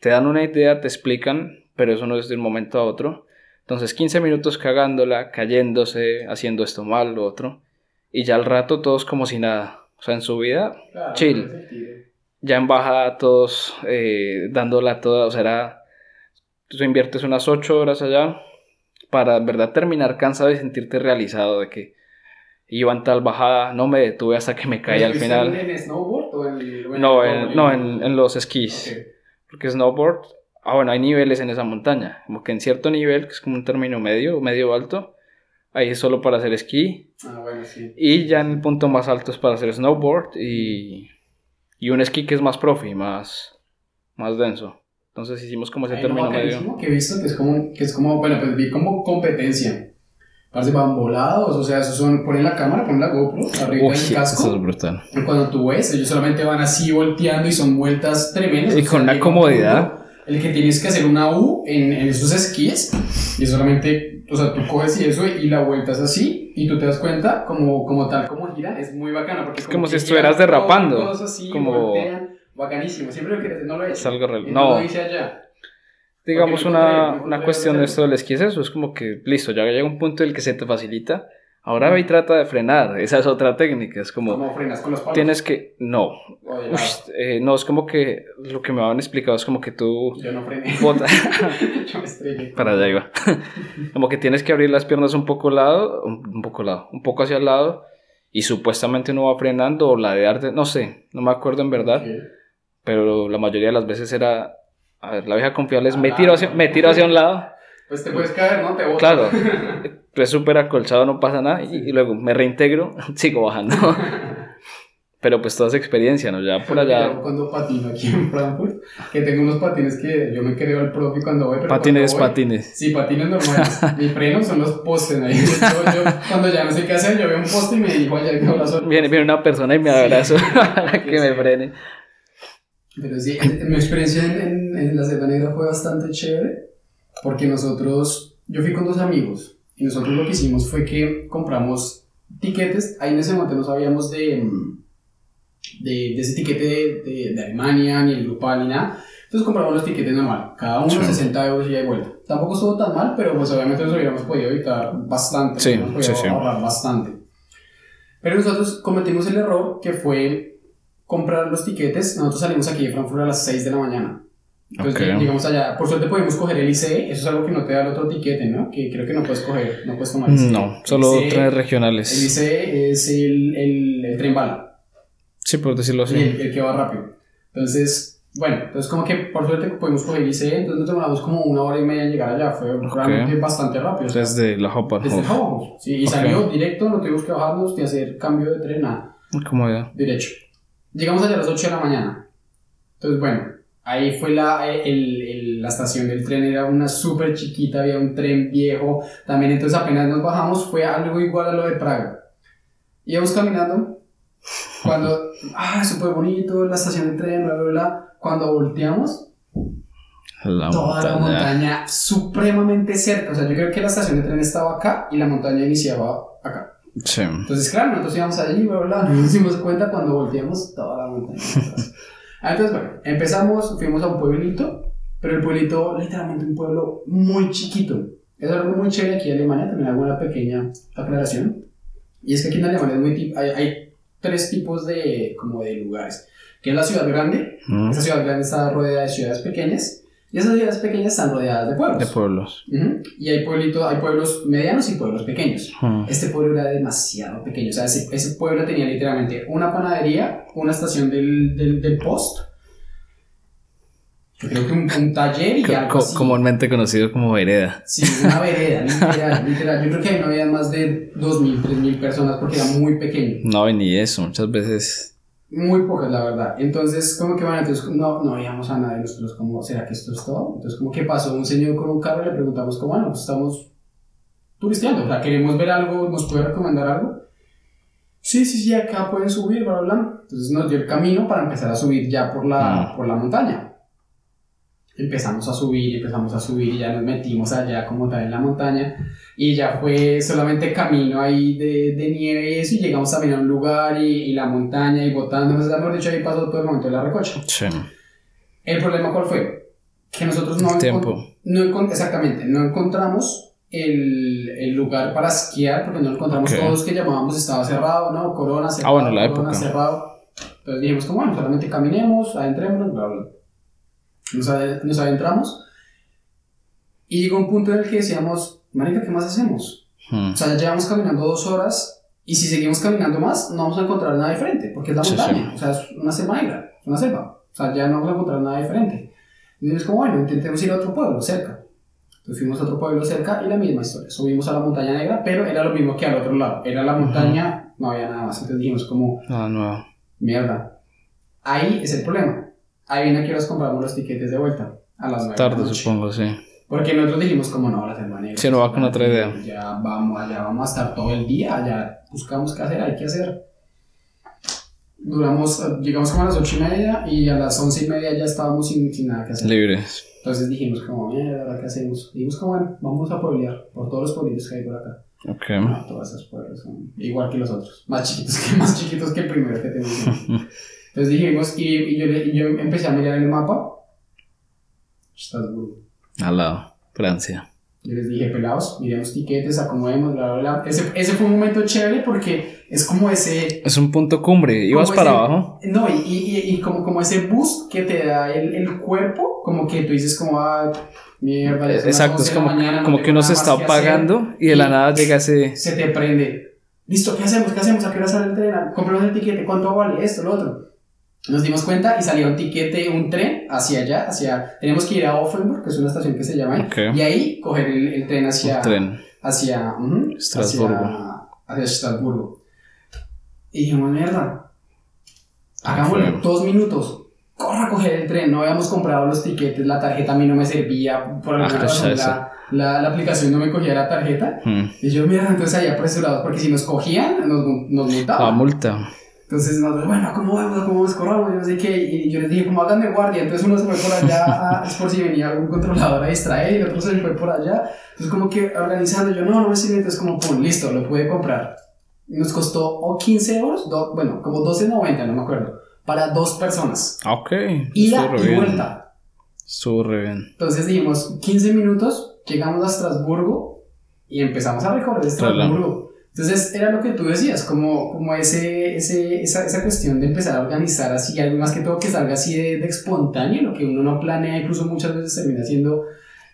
te dan una idea, te explican, pero eso no es de un momento a otro. Entonces 15 minutos cagándola, cayéndose, haciendo esto mal, lo otro. Y ya al rato todos como si nada. O sea, en su vida, chill. ya en bajada todos eh, dándola toda, o sea, era, tú inviertes unas 8 horas allá para en verdad terminar cansado y sentirte realizado de que iba en tal bajada, no me detuve hasta que me caí al final. ¿En snowboard o en, no, en, no en, en, los esquís. Porque snowboard, ah bueno, hay niveles en esa montaña, como que en cierto nivel, que es como un término medio, medio alto, ahí es solo para hacer esquí. Ah, bueno, sí. Y ya en el punto más alto es para hacer snowboard y, y un esquí que es más profi, más, más denso. Entonces hicimos como ese Hay término uno medio. que he visto que es como, que es como, bueno, pues vi como competencia. Parece van volados, o sea, esos son, ponen la cámara, ponen la GoPro arriba Uy, del casco. eso es brutal. Y cuando tú ves, ellos solamente van así volteando y son vueltas tremendas. Y con una comodidad. punto El que tienes que hacer una U en, en esos esquíes y solamente, o sea, tú coges y eso y la vueltas así y tú te das cuenta como, como tal, como gira, es muy bacano. Porque Es como que si estuvieras giran derrapando, todos así, como- voltean, bacanísimo. Siempre lo quieres, no lo he hecho. Es algo real- no. lo hice allá. Digamos, una, una cuestión de esto del esquí es eso, es como que, listo, ya llega un punto en el que se te facilita, ahora ve y trata de frenar, esa es otra técnica, es como, Como frenas con los palos. tienes que, no, O de lado. Ush, eh, no, es como que, lo que me habían explicado es como que tú Yo no frené. [laughs] botas, [laughs] Yo me estrellé. para allá iba, [laughs] como que tienes que abrir las piernas un poco lado, un, poco lado, un poco hacia el lado, y supuestamente uno va frenando o ladear, de- no sé, no me acuerdo en verdad, pero la mayoría de las veces era, a ver, la vieja confiable es, Ah, me tiro hacia, me tiro hacia un lado, Pues te puedes caer, ¿no? Te botas. Claro, [laughs] es súper acolchado, no pasa nada. Y, y luego me reintegro, [laughs] sigo bajando. [laughs] Pero pues toda esa experiencia, ¿no? Ya por allá. Yo Cuando patino aquí en Frankfurt, que tengo unos patines que yo me creo el profi cuando voy. Pero Patines, voy- patines. Sí, patines normales. Mi freno son los postes ahí. Yo, yo, cuando ya no sé qué hacer, yo veo un poste y me digo, ya la suerte. Viene, viene una persona y me Sí. abrazo para que Sí. me frene. Pero sí, mi experiencia en, en- en la Selva Negra fue bastante chévere porque nosotros, yo fui con dos amigos y nosotros lo que hicimos fue que compramos tiquetes, ahí en ese momento no sabíamos de, mm, de, de ese tiquete de, de- de Alemania, ni el grupal, ni nada. Entonces compramos los tiquetes normal, cada uno Sí. 60 euros y de vuelta. Tampoco estuvo tan mal, pero pues obviamente nos hubiéramos podido evitar bastante, Sí, sí, sí. ahorrar bastante. Pero nosotros cometimos el error que fue comprar los tiquetes. Nosotros salimos aquí de Frankfurt a las 6 de la mañana. Entonces Ok. llegamos allá. Por suerte pudimos coger el ICE. Eso es algo que no te da el otro tiquete, ¿no? Que creo que no puedes coger, no puedes tomar ICE. No, solo El ICE trenes El regionales. ICE es el, el, el tren bala. Sí, por decirlo así. el, el que va rápido. Entonces, bueno, entonces como que por suerte pudimos coger el ICE. Entonces nos demoramos como una hora y media en llegar allá. Fue realmente bastante rápido. Desde la Hopper. desde House. Sí, y Ok. salió directo, no tuvimos que bajarnos ni hacer cambio de tren, nada. Como ya. derecho. Llegamos allá a las 8 de la mañana. Entonces, bueno, ahí fue la, el, el- la estación del tren, era una súper chiquita, había un tren viejo. También, entonces, apenas nos bajamos, fue algo igual a lo de Praga. Íbamos caminando, [laughs] cuando, ah, súper bonito, la estación del tren, bla, bla, bla. Cuando volteamos, La toda la montaña. montaña supremamente cerca. O sea, yo creo que la estación de tren estaba acá y la montaña iniciaba acá. Sí. Entonces, claro, nosotros íbamos allí, bla, bla, bla, no nos dimos cuenta cuando volteamos toda la montaña. [laughs] Entonces, bueno, empezamos, fuimos a un pueblito, pero el pueblito, literalmente un pueblo muy chiquito. Es algo muy chévere aquí en Alemania, también hago una pequeña aclaración. Y es que aquí en Alemania es muy tip- hay, hay tres tipos de, como de lugares. Que es la ciudad grande, Mm. esa ciudad grande está rodeada de ciudades pequeñas, y esas ciudades pequeñas están rodeadas de pueblos. De pueblos. Y hay, pueblitos, hay pueblos medianos y pueblos pequeños. Este pueblo era demasiado pequeño. O sea, ese, ese pueblo tenía literalmente una panadería, una estación del, del, del post, yo creo que un, un taller y Co- algo así. comúnmente conocido como vereda. Sí, una vereda, literal, [laughs] literal. Yo creo que ahí no había más de 2.000, 3.000 personas porque era muy pequeño. No, y ni eso. Muchas veces. Muy pocas, la verdad. Entonces, como que, bueno, entonces no, no veíamos a nadie. Nosotros, como, ¿será que esto es todo? Entonces, como que pasó un señor con un carro y le preguntamos, como, bueno, pues estamos turisteando. O sea, queremos ver algo, ¿nos puede recomendar algo? Sí, sí, sí, acá pueden subir, bla, bla, bla. Entonces nos dio el camino para empezar a subir ya por la, Mm. por la montaña. Empezamos a subir, empezamos a subir y ya nos metimos allá como tal en la montaña y ya fue solamente camino ahí de, de nieve y eso y llegamos también a un lugar y, y la montaña y botando, nos hemos dicho ahí pasó todo el momento de la recocha. Sí. El problema cuál fue? Que nosotros no, El tiempo. no exactamente, no encontramos el, el lugar para esquiar porque no encontramos Ok. todos que llamábamos estaba cerrado, ¿no? Corona cerrado, Ah, bueno, la Corona época. cerrado. Entonces dijimos, como bueno, solamente caminemos, adentremos, bla, bla. Nos adentramos y llegó un punto en el que decíamos, marica, ¿qué más hacemos? Hmm. O sea, ya llevamos caminando dos horas y si seguimos caminando más, no vamos a encontrar nada diferente, porque es la Sí, montaña, o sea, es una selva negra, es una selva, o sea, ya no vamos a encontrar nada diferente. Y dijimos como, bueno, intentemos ir a otro pueblo cerca. Entonces fuimos a otro pueblo cerca y la misma historia, subimos a la montaña negra, pero era lo mismo que al otro lado, era la montaña, no había nada más, entonces dijimos como, Ah, no. mierda, ahí es el problema, ahí viene que nos compramos los tiquetes de vuelta, a las nueve de la Tarde, noche. supongo, sí. Porque nosotros dijimos como no, la selva negra. Sí, no va con otra idea. Ya vamos, allá vamos a estar todo el día, allá buscamos qué hacer, hay que hacer. Duramos, llegamos como a las ocho y media y a las once y media ya estábamos sin, sin nada que hacer. Libres. Entonces dijimos como, mierda, ¿ahora ¿qué hacemos? Dijimos como, bueno, vamos a pueblear por todos los pueblitos que hay por acá. Ok. No, todos esos pueblos son igual que los otros, más chiquitos que, [laughs] más chiquitos que el primero que tenemos. [laughs] Entonces dijimos, y, y yo, yo empecé a mirar el mapa. Estrasburgo. Al lado. Francia. Yo les dije, pelados, miremos tiquetes, acomodemos, bla, bla, bla. Ese, ese fue un momento chévere porque es como ese... Es un punto cumbre. ¿Ibas para ese- abajo? No, y, y, y- como, como ese boost que te da el, el cuerpo, como que tú dices como, ah, mierda, Exacto, 11 es como, mañana, no como tengo que uno se está apagando y de la nada llega ese... Se te prende. Listo, ¿qué hacemos? ¿Qué hacemos? ¿A qué hora sale el tren? Compramos el tiquete, ¿cuánto vale esto, lo otro? Nos dimos cuenta y salió un tiquete, un tren hacia allá, hacia... Teníamos que ir a Offenburg, que es una estación que se llama ahí, Ok. y ahí coger el, el tren hacia... Un tren. hacia, ujú, Estrasburgo. hacia, hacia Estrasburgo. Y dijimos, mierda, hagámoslo, fue. dos minutos, corra a coger el tren, no habíamos comprado los tiquetes, la tarjeta a mí no me servía, por alguna Ah, razón eso. la, la, la aplicación no me cogía la tarjeta. Hmm. Y yo, mierda, entonces ahí apresurados, porque si nos cogían, nos, nos La multaban. multa. Entonces nosotros, bueno, ¿cómo vamos? ¿Cómo vamos? Corramos, yo no sé qué. Y yo les dije, como hagan de guardia. Entonces uno se fue por allá, a- [laughs] es por si venía algún controlador a distraer, y el otro se fue por allá. Entonces, como que organizando, yo, no, no me sirve. Entonces, como, pum, listo, lo pude comprar. Y Nos costó o 15 euros, do- bueno, como 12.90, no me acuerdo, para dos personas. Ah, Ok. Ida y bien. vuelta. Estuvo re bien. Entonces dijimos, 15 minutos, llegamos a Estrasburgo y empezamos a recorrer Estrasburgo. Entonces era lo que tú decías, como, como ese, ese, esa, esa cuestión de empezar a organizar así, algo más que todo que salga así de, de espontáneo, lo que uno no planea, incluso muchas veces termina siendo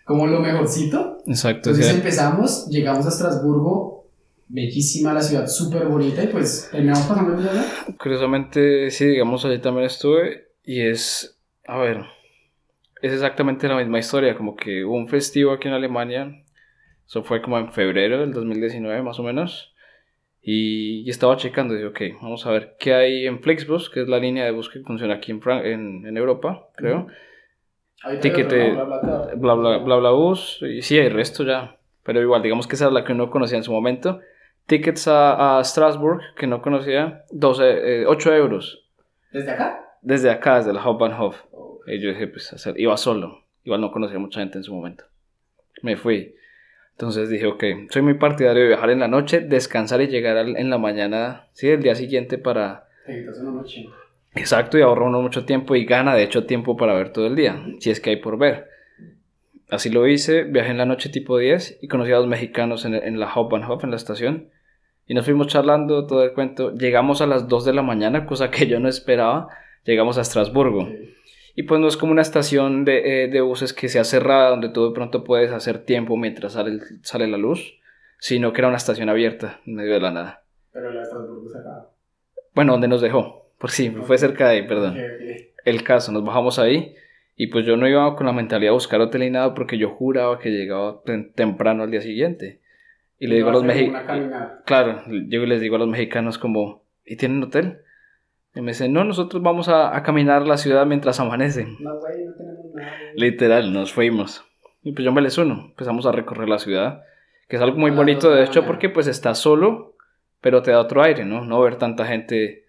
como lo mejorcito. Exacto. Entonces sí. empezamos, llegamos a Estrasburgo, bellísima la ciudad, súper bonita y pues terminamos pasando el día. Curiosamente, sí, digamos, allí también estuve y es, a ver, es exactamente la misma historia, como que hubo un festivo aquí en Alemania, eso fue como en febrero del 2019 más o menos, y, y estaba checando, y dije, ok, vamos a ver qué hay en Flixbus, que es la línea de bus que funciona aquí en, Fran- en, en Europa, creo, Tiquete-. Bla, bla, bla. bla bla bla bla bus, y sí, hay resto ya, pero igual, digamos que esa es la que uno conocía en su momento. Tickets a, a Strasbourg, que no conocía, 12, eh, 8 euros. ¿Desde acá? Desde acá, desde el Hauptbahnhof. Y yo dije, pues, hacer, iba solo. Igual no conocía mucha gente en su momento. Me fui. Entonces dije, ok, soy muy partidario de viajar en la noche, descansar y llegar en la mañana, sí, el día siguiente para... Te una noche. Exacto, y ahorra uno mucho tiempo y gana, de hecho, tiempo para ver todo el día, si es que hay por ver. Así lo hice, viajé en la noche tipo 10 y conocí a dos mexicanos en, en la Hauptbahnhof, en la estación. Y nos fuimos charlando todo el cuento. Llegamos a las 2 de la mañana, cosa que yo no esperaba. Llegamos a Estrasburgo. Y pues no es como una estación de, eh, de buses que sea cerrada, donde tú de pronto puedes hacer tiempo mientras sale, sale la luz, sino que era una estación abierta, en medio de la nada. Pero la de Estrasburgo se acaba. Bueno, donde nos dejó. Por sí, fue cerca de ahí, perdón. El caso, nos bajamos ahí. Y pues yo no iba con la mentalidad de buscar hotel ni nada porque yo juraba que llegaba tem- temprano al día siguiente. Y le digo a los mexicanos, claro, llego y les digo a los mexicanos como, ¿y tienen hotel? Y me dicen, no, nosotros vamos a, a caminar la ciudad mientras amanece. No, güey, no tenemos nada. Literal, nos fuimos. Y pues yo me les uno. Empezamos a recorrer la ciudad, que es algo muy bonito de de hecho porque pues está solo, pero te da otro aire, ¿no? No ver tanta gente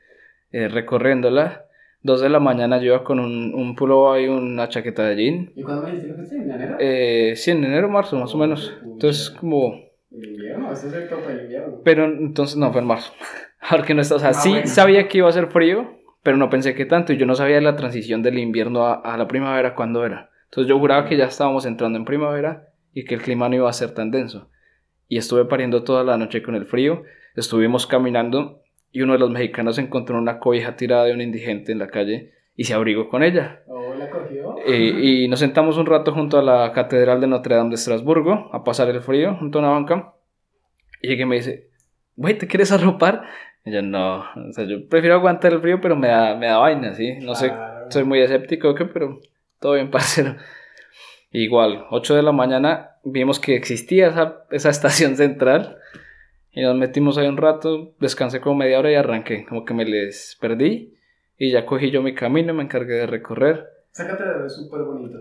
eh, recorriéndola. Dos de la mañana yo iba con un, un pullover y una chaqueta de jean. ¿Y cuándo me dijiste que fue? ¿En enero? Eh, sí, en enero, marzo, más o menos. Entonces, como... En invierno, este es el tope del invierno. Pero entonces no, fue en marzo. [laughs] Porque no está, o sea, Ah, sí bueno. sabía que iba a ser frío, pero no pensé que tanto. Y yo no sabía la transición del invierno a, a la primavera cuándo era. Entonces yo juraba que ya estábamos entrando en primavera y que el clima no iba a ser tan denso. Y estuve pariendo toda la noche con el frío. Estuvimos caminando y uno de los mexicanos encontró una cobija tirada de un indigente en la calle y se abrigó con ella. Oh, ¿la cogió? Eh, y nos sentamos un rato junto a la Catedral de Notre Dame de Estrasburgo a pasar el frío junto a una banca. Y llegué y me dice, güey, ¿te quieres arropar? Y yo, no, o sea, yo prefiero aguantar el frío, pero me da, me da vaina, ¿sí? No sé, Claro. soy muy escéptico, ¿qué? pero todo bien, [laughs] parcero. Igual, 8 de la mañana vimos que existía esa, esa estación central y nos metimos ahí un rato, descansé como media hora y arranqué, como que me les perdí y ya cogí yo mi camino, me encargué de recorrer. Esa catedral es súper bonita.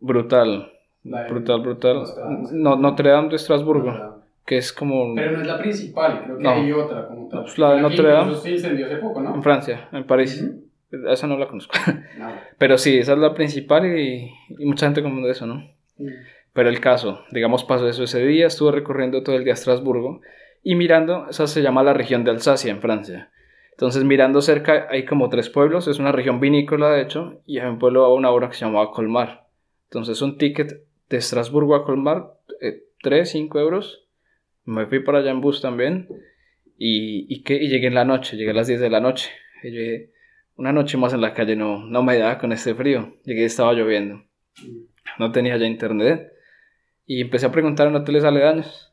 Brutal, de- brutal, brutal. Notre Dame. De Estrasburgo. Que es como Pero no es la principal, creo que No. hay otra como tal. Pues la de Notre Dame. se incendió hace poco, ¿no? en Francia, en París. Ujú. Esa no la conozco. [laughs] No. Pero sí, esa es la principal y, y mucha gente confunde eso, ¿no? Mm. Pero el caso, digamos, pasó eso ese día, estuve recorriendo todo el día Estrasburgo y mirando, esa se llama la región de Alsacia en Francia. Entonces, mirando cerca, hay como tres pueblos, es una región vinícola de hecho, y hay un pueblo a una hora que se llamaba Colmar. Entonces, un ticket de Estrasburgo a Colmar, eh, 3, 5 euros. Me fui para allá en bus también y, y, que, y llegué en la noche, llegué a las 10 de la noche. Y yo dije, una noche más en la calle no, no me da con este frío. Llegué y estaba lloviendo no tenía ya internet y empecé a preguntar en hoteles aledaños.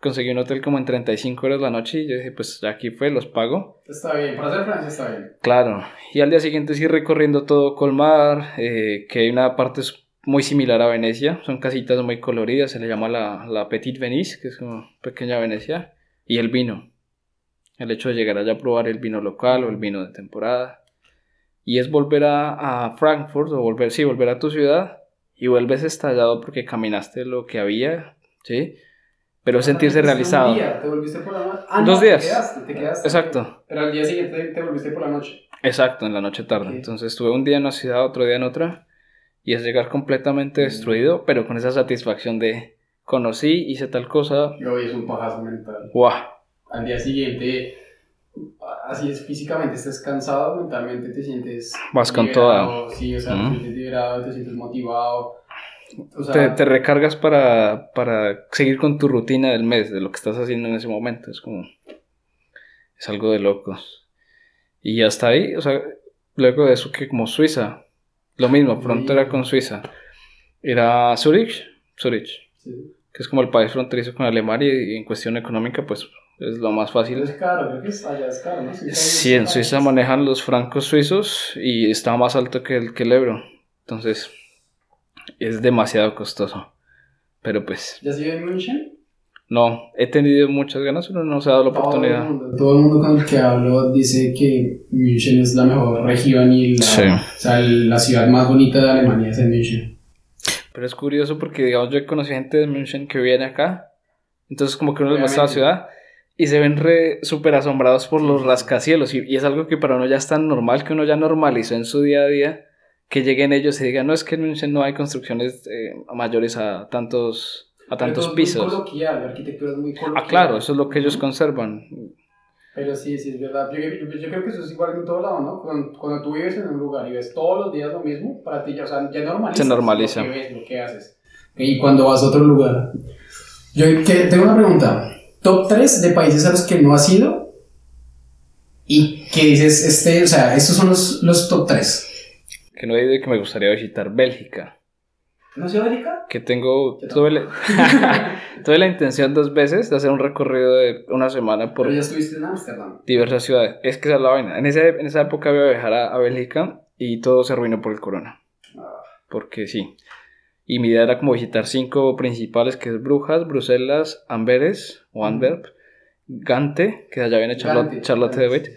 Conseguí un hotel como en 35 horas la noche y yo dije, pues aquí fue, los pago. Está bien, para hacer Francia está bien. Claro, y al día siguiente sí recorriendo todo Colmar, eh, que hay una parte muy similar a Venecia, son casitas muy coloridas, se le llama la, la Petite Venice, que es como pequeña Venecia, y el vino. El hecho de llegar allá a probar el vino local o el vino de temporada. Y es volver a, a Frankfurt, o volver, sí, volver a tu ciudad, y vuelves estallado porque caminaste lo que había, ¿sí? Pero sentirse Solamente realizado. Un día, te volviste por la noche. Ah, Dos no, días. Te quedaste, te quedaste. Exacto. Pero al día siguiente te volviste por la noche. Exacto, en la noche tarde. Ok. Entonces estuve un día en una ciudad, otro día en otra, y es llegar completamente destruido, pero con esa satisfacción de conocí, hice tal cosa, hoy es un pajazo mental. ¡guau! Al día siguiente, así es físicamente, estás cansado, mentalmente te sientes. Vas con liberado, Sí, o sea, Mm. te sientes liberado, te sientes motivado. O sea, Te, te recargas para, para seguir con tu rutina del mes, de lo que estás haciendo en ese momento. Es como. Es algo de locos. Y hasta ahí, o sea, luego de eso, que como Suiza, lo mismo, frontera con Suiza. Era Zurich, Zurich, sí. que es como el país fronterizo con Alemania y en cuestión económica, pues es lo más fácil. Pero es caro, creo que es allá es caro, ¿no? Suiza Sí, en. Suiza manejan los francos suizos y está más alto que el, que el euro. Entonces, es demasiado costoso. Pero pues, ¿Ya has ido en München? No, he tenido muchas ganas, pero no se ha dado la Todo el, oportunidad. mundo, todo el mundo con el que hablo dice que München es la mejor región y la, Sí. o sea, la ciudad más bonita de Alemania es en München. Pero es curioso porque, digamos, yo he conocido gente de München que viene acá. Entonces, como que uno les muestra la ciudad y se ven re súper asombrados por los rascacielos. Y, y es algo que para uno ya es tan normal que uno ya normalizó en su día a día. Que lleguen ellos y digan, no es que en München no hay construcciones eh, mayores a tantos, a tantos Pero todo es muy pisos. coloquial, la arquitectura es muy coloquial. Ah, claro, eso es lo que ellos conservan. Pero sí, sí, es verdad. Yo, yo- yo creo que eso es igual en todo lado, ¿no? Cuando, cuando tú vives en un lugar y ves todos los días lo mismo, para ti ya, o sea, ya normalizas Se normaliza. lo que ves, lo que haces. Y cuando vas a otro lugar. Yo que- tengo una pregunta. Top 3 de países a los que no has ido y que dices, este, o sea, estos son los, los top 3. Que no he ido y que me gustaría visitar Bélgica. ¿No has ido a Bélgica? Que tengo, tuve la, [laughs] tuve la intención dos veces de hacer un recorrido de una semana por Pero ya estuviste en Ámsterdam. diversas ciudades. Es que esa es la vaina. En, ese, en esa época iba a viajar a, a Bélgica y todo se arruinó por el corona. Ah, Porque sí. Y mi idea era como visitar cinco principales, que es Brujas, Bruselas, Amberes o Antwerp, Gante, que allá viene Charlotte, Gante, Charlotte Gante, de Witt,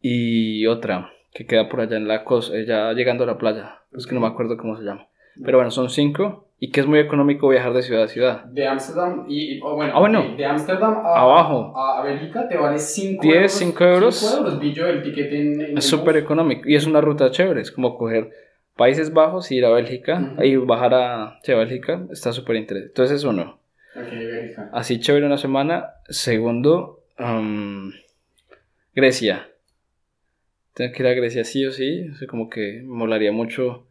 y otra, que queda por allá en la costa, ya llegando a la playa. Es que no me acuerdo cómo se llama. Pero bueno, son cinco y que es muy económico viajar de ciudad a ciudad. De Ámsterdam y, o bueno, Ah, bueno. ok, de Ámsterdam a, Abajo. a, Bélgica te vale 5 10, euros. 5 euros. 5 euros vi yo el tiquete en, en Es súper económico y es una ruta chévere. Es como coger Países Bajos y ir a Bélgica Ujú. y bajar a, sí, a Bélgica. Está súper interesante. Entonces, eso no. Ok, Bélgica. Así chévere una semana. Segundo, Grecia. Tengo que ir a Grecia sí o sí. O sea, como que me molaría mucho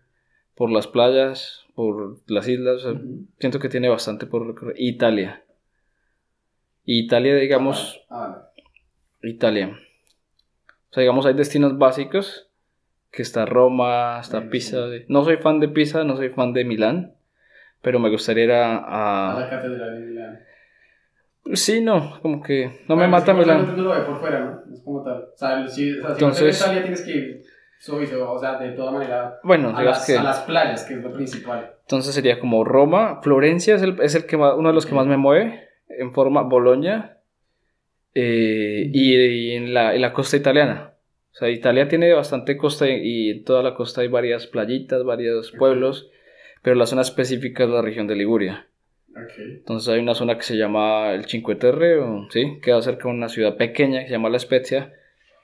por las playas, por las islas. o sea. Siento que tiene bastante por recorrer. Italia. Italia, digamos, Ah, Italia. O sea, digamos, hay destinos básicos, que está Roma, está Sí, Pisa. No soy fan de Pisa, no soy fan de Milán, pero me gustaría ir a... A a- la catedral de Milán. Sí, no, como que no me Bueno, mata es que Milán. No por fuera, ¿no? Es como tal. O sea, si, o sea, si Entonces- Italia tienes que ir o sea, de toda manera Bueno, a las, que... a las playas, que es lo principal. Entonces sería como Roma, Florencia es el, es el que más, uno de los que más me mueve, en forma Bolonia, eh, y, y en, la, en la costa italiana. O sea, Italia tiene bastante costa y, en toda la costa hay varias playitas, varios pueblos, pero la zona específica es la región de Liguria. Entonces hay una zona que se llama el Cinque Terre, o- ¿sí? queda cerca de una ciudad pequeña que se llama La Spezia,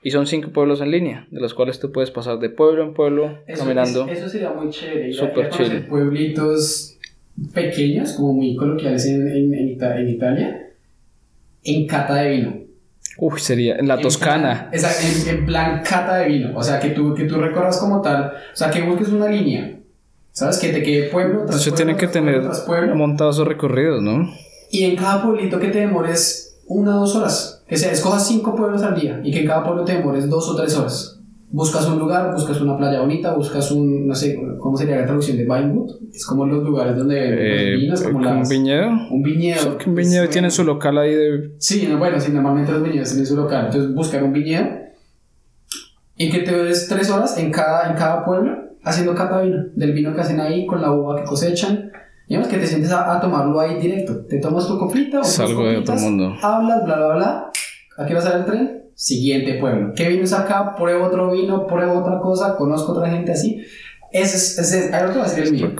y son cinco pueblos en línea, de los cuales tú puedes pasar de pueblo en pueblo Eso, caminando. es- eso sería muy chévere. Súper chill. Pueblitos pequeños, como muy coloquiales en, en, en Ita- en Italia, en cata de vino. Uf, sería en la En Toscana. plan- Exacto, en, en plan cata de vino. O sea, que tú, que tú recorras como tal, o sea, que busques una línea. ¿Sabes? Que te quede pueblo tras Entonces pueblo, tienen que tras pueblo, tener tras pueblo. montados esos recorridos, ¿no? Y en cada pueblito que te demores una o dos horas. Que sea, escojas cinco pueblos al día y que en cada pueblo te demores dos o tres horas. Buscas un lugar, buscas una playa bonita, buscas un, no sé, ¿cómo sería la traducción de Vinewood? Es como los lugares donde Eh, los vinos, como ¿Un las- viñedo? un viñedo. Un viñedo Pues, tiene su local ahí de... Sí, no, bueno, sí, normalmente los viñedos tienen su local. Entonces, buscar un viñedo y que te des tres horas en cada, en cada pueblo haciendo cata vino, del vino que hacen ahí con la uva que cosechan. Digamos que te sientes a, a tomarlo ahí directo. Te tomas tu copita o Es tus algo de otro mundo. Hablas, bla, bla, bla. ¿A qué va a salir el tren? Siguiente pueblo. ¿Qué vino es acá? Pruebo otro vino, pruebo otra cosa, conozco otra gente así. Ese es, ese es, a el mío.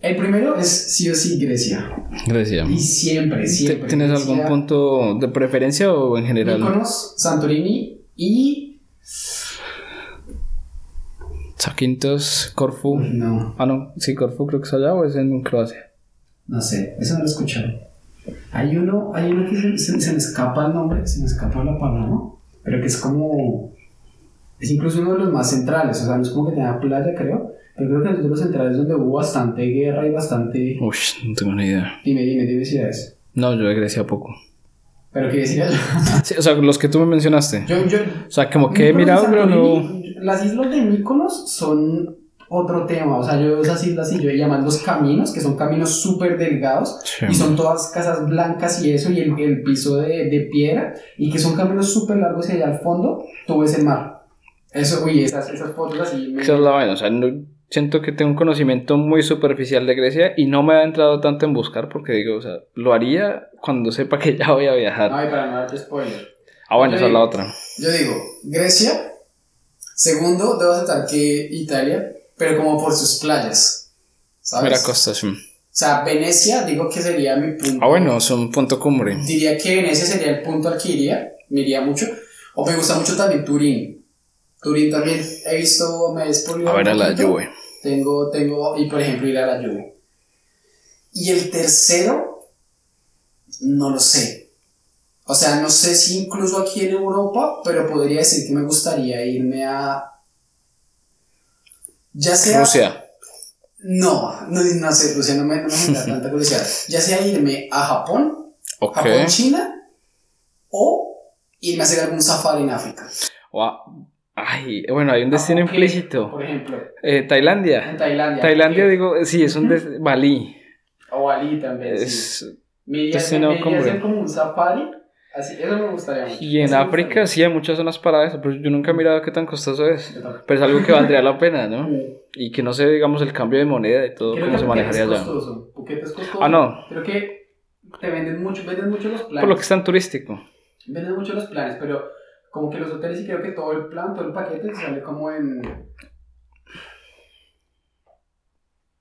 El primero es sí o sí Grecia. Gracias. Y siempre, ¿Te- siempre. ¿Tienes algún Grecia. punto de preferencia o en general? Mykonos, Santorini y. Saquintos, Corfu. No, Ah, no, sí, Corfu creo que es allá o es en Croacia. no sé, eso no lo he escuchado. Hay uno, hay uno que se, se- se me escapa el nombre, se me escapa la palabra, pero que es como. Es incluso uno de los más centrales, o sea, no es como que tenga playa, creo, pero creo que es de los centrales donde hubo bastante guerra y bastante. Uy, no tengo ni idea. Dime, dime, dime si es. No, yo de Grecia poco. Pero que decía yo. [laughs] Sí, o sea, los que tú me mencionaste. yo, yo O sea, como que he mirado, pero no... Las islas de Mykonos son otro tema. O sea, yo esas islas y yo llaman los caminos, que son caminos súper delgados Sí. y son todas casas blancas y eso, y el, el piso de, de piedra, y que son caminos súper largos y allá al fondo tú ves el mar. Eso, uy, esas, esas fotos así me... Esa es la vaina, o sea, no- siento que tengo un conocimiento muy superficial de Grecia y no me ha entrado tanto en buscar porque digo, o sea, lo haría cuando sepa que ya voy a viajar. Ay, para no darte spoiler. Ah, bueno, yo esa es la digo- otra. Yo digo, Grecia. Segundo, debo aceptar que Italia, pero como por sus playas. ¿Sabes? Mira Costa, sí. O sea, Venecia, digo que sería mi punto. Ah, bueno, es un punto cumbre. Diría que Venecia sería el punto al que iría, me iría mucho. O me gusta mucho también Turín. Turín también he visto, me he A ver a la. Juve. Tengo, tengo, y por ejemplo ir a la Juve. Y el tercero, no lo sé. O sea, no sé si incluso aquí en Europa, pero podría decir que me gustaría irme a... Ya sea... Rusia. No, no, no sé, Rusia no me, no me genera tanta [laughs] curiosidad. Ya sea irme a Japón, Ok. Japón, China, o irme a hacer algún safari en África. O a- Ay, bueno, hay un destino ¿qué? implícito. Por ejemplo, Eh, Tailandia. en Tailandia. Tailandia, ¿qué? digo, sí, es un des- [laughs] Bali. O Bali también, sí. Es- Me iría, destino me hacer como un safari. Así, eso me gustaría mucho. Y en Eso África sí hay muchas zonas para eso, pero yo nunca he mirado qué tan costoso es. Pero es algo que valdría la pena, ¿no? Mm. Y que no sé, digamos, el cambio de moneda y todo, Creo cómo se manejaría allá. costoso. Es costoso. Ah, no. Creo que te venden mucho, venden mucho los planes. Por lo que es tan turístico. Venden mucho los planes, pero como que los hoteles y creo que todo el plan, todo el paquete te sale como en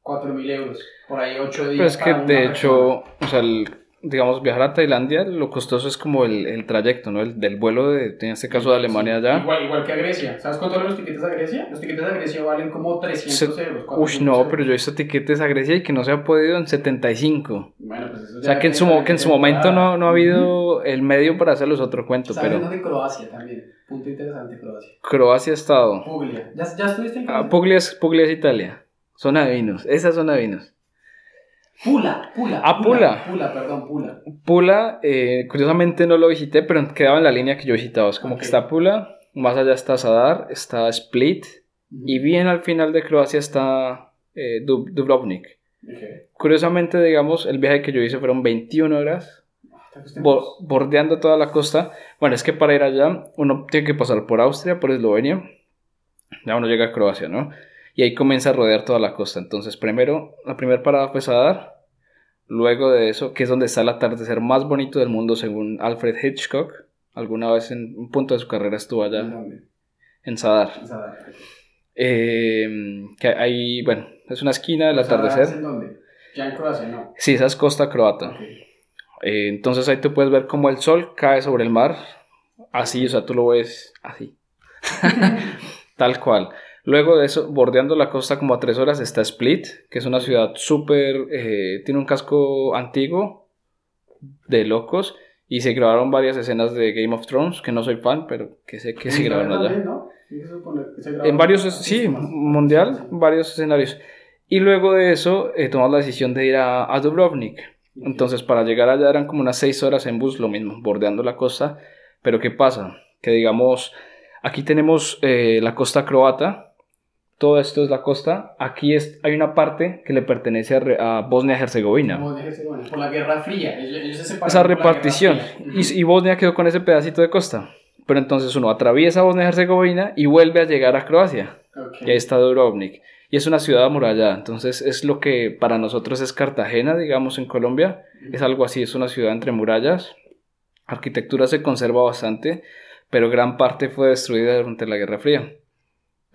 4.000 euros. Por ahí 8 días. Pero es que, de persona. hecho, o sea, el- digamos, viajar a Tailandia, lo costoso es como el, el trayecto, ¿no? El del vuelo, de, en este caso, de Alemania allá. Igual, igual que a Grecia. ¿Sabes cuánto valen los tiquetes a Grecia? Los tiquetes a Grecia valen como 300 Se- euros. Uy, 400 no, euros. pero yo he visto tiquetes a Grecia y que no se ha podido en 75. Bueno, pues eso O sea, ya que en su, que en de momento no, no ha habido el medio para hacerlos otro cuento, ¿Sabes pero dónde? Croacia también. Punto interesante, Croacia. Croacia ha estado. Puglia. ¿Ya, ya estuviste en Ah, Croacia? Puglia es, Puglia es Italia. Zona de vinos. Esa zona de vinos. Pula, Pula. Ah, Pula. Pula, perdón, Pula. Pula, eh, curiosamente no lo visité, pero quedaba en la línea que yo visitaba. Es como que está Pula, más allá está Zadar, está Split, y bien al final de Croacia está eh, Dub- Dubrovnik. Curiosamente, digamos, el viaje que yo hice fueron 21 horas bo- bordeando toda la costa. Bueno, es que para ir allá uno tiene que pasar por Austria, por Eslovenia. Ya uno llega a Croacia, ¿no? Y ahí comienza a rodear toda la costa. Entonces, primero, la primera parada fue Zadar. Luego de eso, que es donde está el atardecer más bonito del mundo, según Alfred Hitchcock. Alguna vez en un punto de su carrera estuvo allá ¿En dónde? en Zadar. Eh, que ahí, bueno, es una esquina del ¿Zadar es atardecer. ¿En dónde? Ya en Croacia, no. Sí, esa es costa croata. Eh, entonces ahí tú puedes ver cómo el sol cae sobre el mar. Así, o sea, tú lo ves así. [laughs] Tal cual. Luego de eso, bordeando la costa como a tres horas, está Split, que es una ciudad súper... eh, tiene un casco antiguo de locos y se grabaron varias escenas de Game of Thrones, que no soy fan, pero que sé que se grabaron allá. En varios, sí, mundial, varios escenarios. Y luego de eso, eh, tomamos la decisión de ir a, a Dubrovnik. Entonces, para llegar allá eran como unas seis horas en bus, lo mismo, bordeando la costa. Pero, ¿qué pasa? Que digamos, aquí tenemos eh, la costa croata, todo esto es la costa. Aquí es, hay una parte que le pertenece a, Bosnia-Herzegovina. Bosnia y Herzegovina, Por la Guerra Fría. Ellos, ellos se separaron Esa repartición. Y, y Bosnia quedó con ese pedacito de costa. Pero entonces uno atraviesa Bosnia-Herzegovina y vuelve a llegar a Croacia. Ok. Y ahí está Dubrovnik. Y es una ciudad amurallada. Entonces es lo que para nosotros es Cartagena, digamos, en Colombia. Es algo así, es una ciudad entre murallas. Arquitectura se conserva bastante, pero gran parte fue destruida durante la Guerra Fría.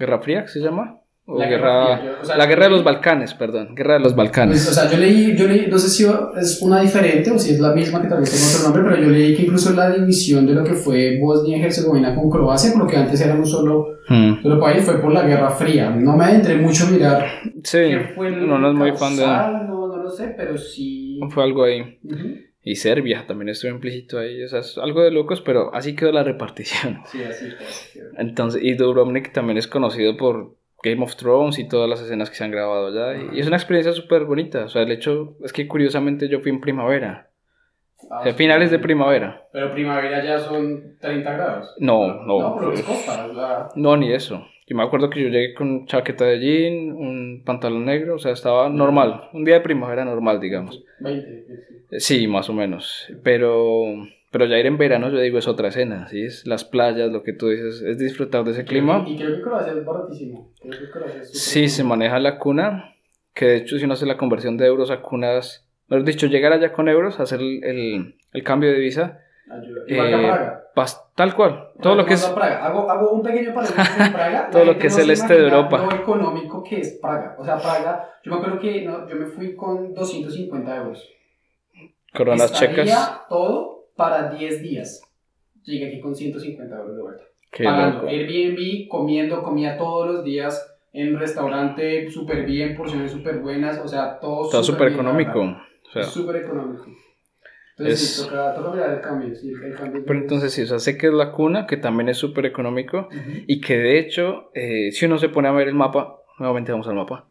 ¿Guerra Fría se llama? O La guerra, Guerra Fría, yo- o sea, la guerra de los Balcanes, perdón. Guerra de los Pues, Balcanes. o sea, yo leí, yo leí, no sé si es una diferente o si es la misma que tal vez tenga otro nombre, pero yo leí que incluso la división de lo que fue Bosnia y Herzegovina con Croacia, porque antes era un solo, Hmm. solo país, fue por la Guerra Fría. No me adentré mucho a mirar Sí, fue no, no es muy fan de... no, no lo sé, pero sí. Fue algo ahí. Y Serbia también estuvo implícito ahí, o sea, es algo de locos, pero así quedó la repartición. Sí, así. Entonces, y Dubrovnik también es conocido por Game of Thrones y todas las escenas que se han grabado allá. Y es una experiencia súper bonita. O sea, el hecho es que curiosamente yo fui en primavera. Ah, o sea, finales de primavera. Pero primavera ya son 30 grados. No, no. No, pero pues, es costa. No, ni eso. Yo me acuerdo que yo llegué con chaqueta de jean, un pantalón negro, o sea, estaba normal. Un día de primavera normal, digamos. 20, 20. Sí, más o menos. Pero, pero ya ir en verano, yo digo, es otra escena, ¿sí? Es las playas, lo que tú dices, es disfrutar de ese clima. Y creo que Croacia es baratísimo. Creo que Croacia es súper Sí, se maneja la cuna, que de hecho si uno hace la conversión de euros a cunas, mejor dicho, llegar allá con euros, hacer el, el- el cambio de divisa, Ayuda. Eh, tal cual, todo lo que es... Praga. Hago, hago un pequeño paréntesis en [laughs] Praga. Todo lo que es no el este de Europa. Lo económico que es Praga. O sea, Praga, yo me acuerdo que no, yo me fui con 250 euros. Coronas Estaría checas. todo para 10 días. Llegué aquí con 150 euros de vuelta. Qué Pagando loco. Airbnb, comiendo, comía todos los días en restaurante súper bien, porciones súper buenas, o sea, todo Está súper económico. O sea, Súper económico. Entonces, Es- sí, toca, toca mirar el cambio. Sí, el cambio pero entonces sí, o sea, sé que es la cuna, que también es súper económico. Y que de hecho, eh, si uno se pone a ver el mapa, nuevamente vamos al mapa.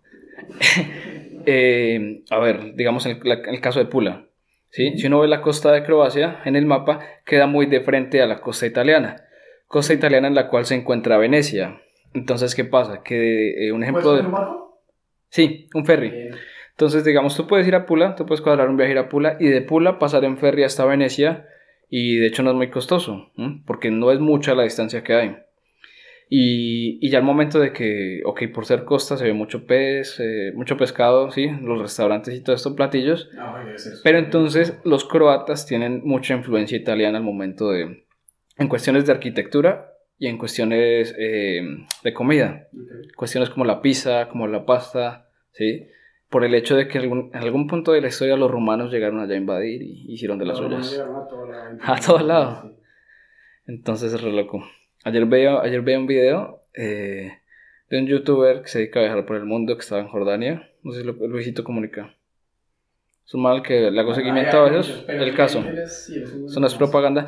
[laughs] Eh, a ver, digamos el, la- el caso de Pula. ¿Sí? Si uno ve la costa de Croacia en el mapa, queda muy de frente a la costa italiana. Costa italiana en la cual se encuentra Venecia. Entonces, ¿qué pasa? Que eh, un ejemplo ¿Puedes de... Sí, un ferry. Bien. Entonces, digamos, tú puedes ir a Pula, tú puedes cuadrar un viaje a ir a Pula y de Pula pasar en ferry hasta Venecia y de hecho no es muy costoso, porque no es mucha la distancia que hay. Y, y ya al momento de que, ok, por ser costa se ve mucho pez, eh, mucho pescado, sí, los restaurantes y todo esto, platillos, Ah, ser pero entonces los croatas tienen mucha influencia italiana al momento de, en cuestiones de arquitectura y en cuestiones eh, de comida cuestiones como la pizza, como la pasta, ¿sí? Por el hecho de que algún- en algún punto de la historia los romanos llegaron allá a invadir y hicieron de las suyas. A todo lado. [laughs] A todo lado. Sí. Entonces es re loco. Ayer veía, ayer veía un video eh, de un youtuber que se dedica a viajar por el mundo que estaba en Jordania. No sé si lo, Luisito comunica. Es un mal que le hago Ah, seguimiento a pero El caso. no es propaganda.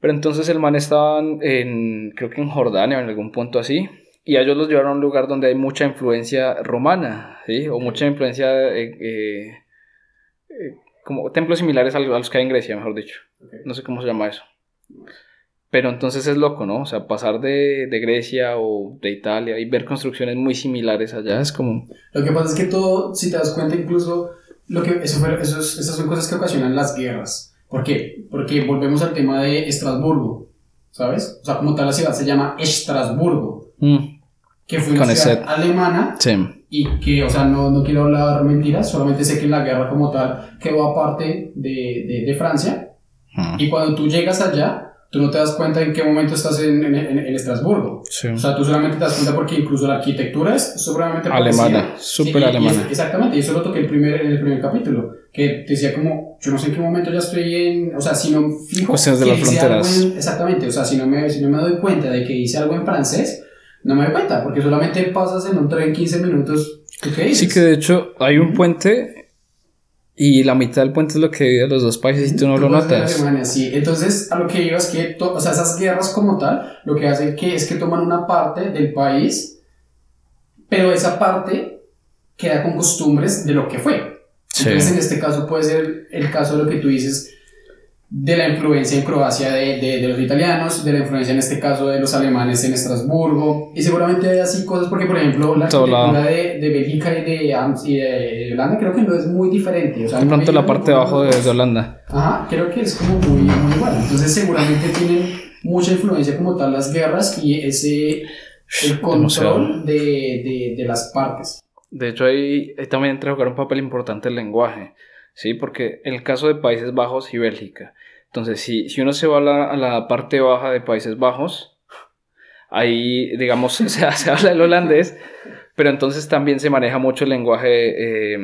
Pero entonces el man estaba en, creo que en Jordania o en algún punto así. Y a ellos los llevaron a un lugar donde hay mucha influencia romana, ¿sí? O mucha influencia eh, eh, eh, como templos similares a los que hay en Grecia, mejor dicho. No sé cómo se llama eso. Pero entonces es loco, ¿no? O sea, pasar de, de, Grecia o de Italia y ver construcciones muy similares allá es como... Lo que pasa es que todo, si te das cuenta, incluso lo que, eso, eso esas son cosas que ocasionan las guerras. ¿Por qué? Porque volvemos al tema de Estrasburgo, ¿sabes? O sea, como tal la ciudad se llama Estrasburgo, mm. que fue una ciudad alemana sí. y que, o sea, no, no quiero hablar mentiras, solamente sé que la guerra como tal quedó aparte de, de, de Francia. Mm. Y cuando tú llegas allá, tú no te das cuenta en qué momento estás en, en, en Estrasburgo. O sea, tú solamente te das cuenta porque incluso la arquitectura es supremamente alemana, súper alemana. exactamente, y eso lo toqué el primer, en el primer capítulo, que decía como, yo no sé en qué momento ya estoy en, o sea, si no fijo... Cuestiones de las fronteras. exactamente, o sea, si no, me, si no me doy cuenta de que hice algo en francés, no me doy cuenta, porque solamente pasas en un tren 15 minutos. ¿qué Sí, que de hecho hay un puente y la mitad del puente es lo que divide los dos países y tú no lo notas. sí. Entonces, a lo que digo es que, o sea, esas guerras como tal, lo que hacen que es que toman una parte del país, pero esa parte queda con costumbres de lo que fue. Entonces, en este caso puede ser el caso de lo que tú dices, de la influencia en Croacia de, de, los italianos, de la influencia en este caso de los alemanes en Estrasburgo, y seguramente hay así cosas, porque por ejemplo la arquitectura de, de Bélgica y de, y de, Holanda creo que no es muy diferente. O sea, de pronto la parte de abajo de, Holanda. Ajá, creo que es como muy, muy igual. Entonces seguramente tienen mucha influencia como tal las guerras y ese el control de, de, las partes. De hecho ahí, ahí también entra a jugar un papel importante el lenguaje. ¿Sí? Porque el caso de Países Bajos y Bélgica, entonces si, si uno se va a la, a la, parte baja de Países Bajos, ahí, digamos, [laughs] se, se, habla el holandés, pero entonces también se maneja mucho el lenguaje, eh,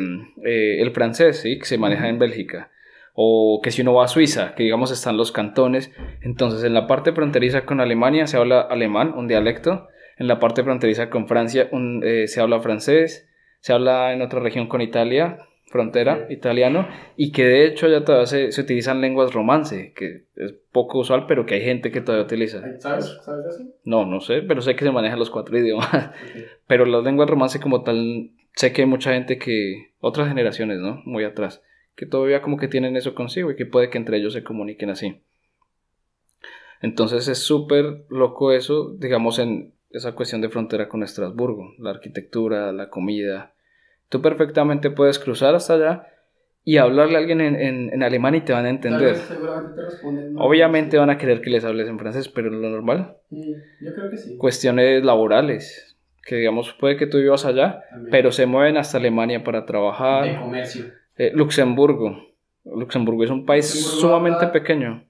eh, el francés, ¿sí? Que se maneja en Bélgica. O que si uno va a Suiza, que digamos están los cantones, entonces en la parte fronteriza con Alemania se habla alemán, un dialecto, en la parte fronteriza con Francia un, eh, se habla francés, se habla en otra región con Italia, frontera italiano y que de hecho ya todavía se, se, utilizan lenguas romance, que es poco usual, pero que hay gente que todavía utiliza. ¿Sabes? ¿Sabes eso? No, no sé, pero sé que se manejan los cuatro [laughs] idiomas. Pero las lenguas romance como tal, sé que hay mucha gente que, otras generaciones, ¿no? Muy atrás, que todavía como que tienen eso consigo y que puede que entre ellos se comuniquen así. Entonces es súper loco eso, digamos, en esa cuestión de frontera con Estrasburgo, la arquitectura, la comida, Tú perfectamente puedes cruzar hasta allá y hablarle a alguien en, en, alemán y te van a entender. Obviamente van a querer que les hables en francés, pero lo normal. Yo creo que sí. Cuestiones laborales, que digamos puede que tú vivas allá, pero se mueven hasta Alemania para trabajar. De comercio. Eh, Luxemburgo. Luxemburgo es un país sumamente pequeño.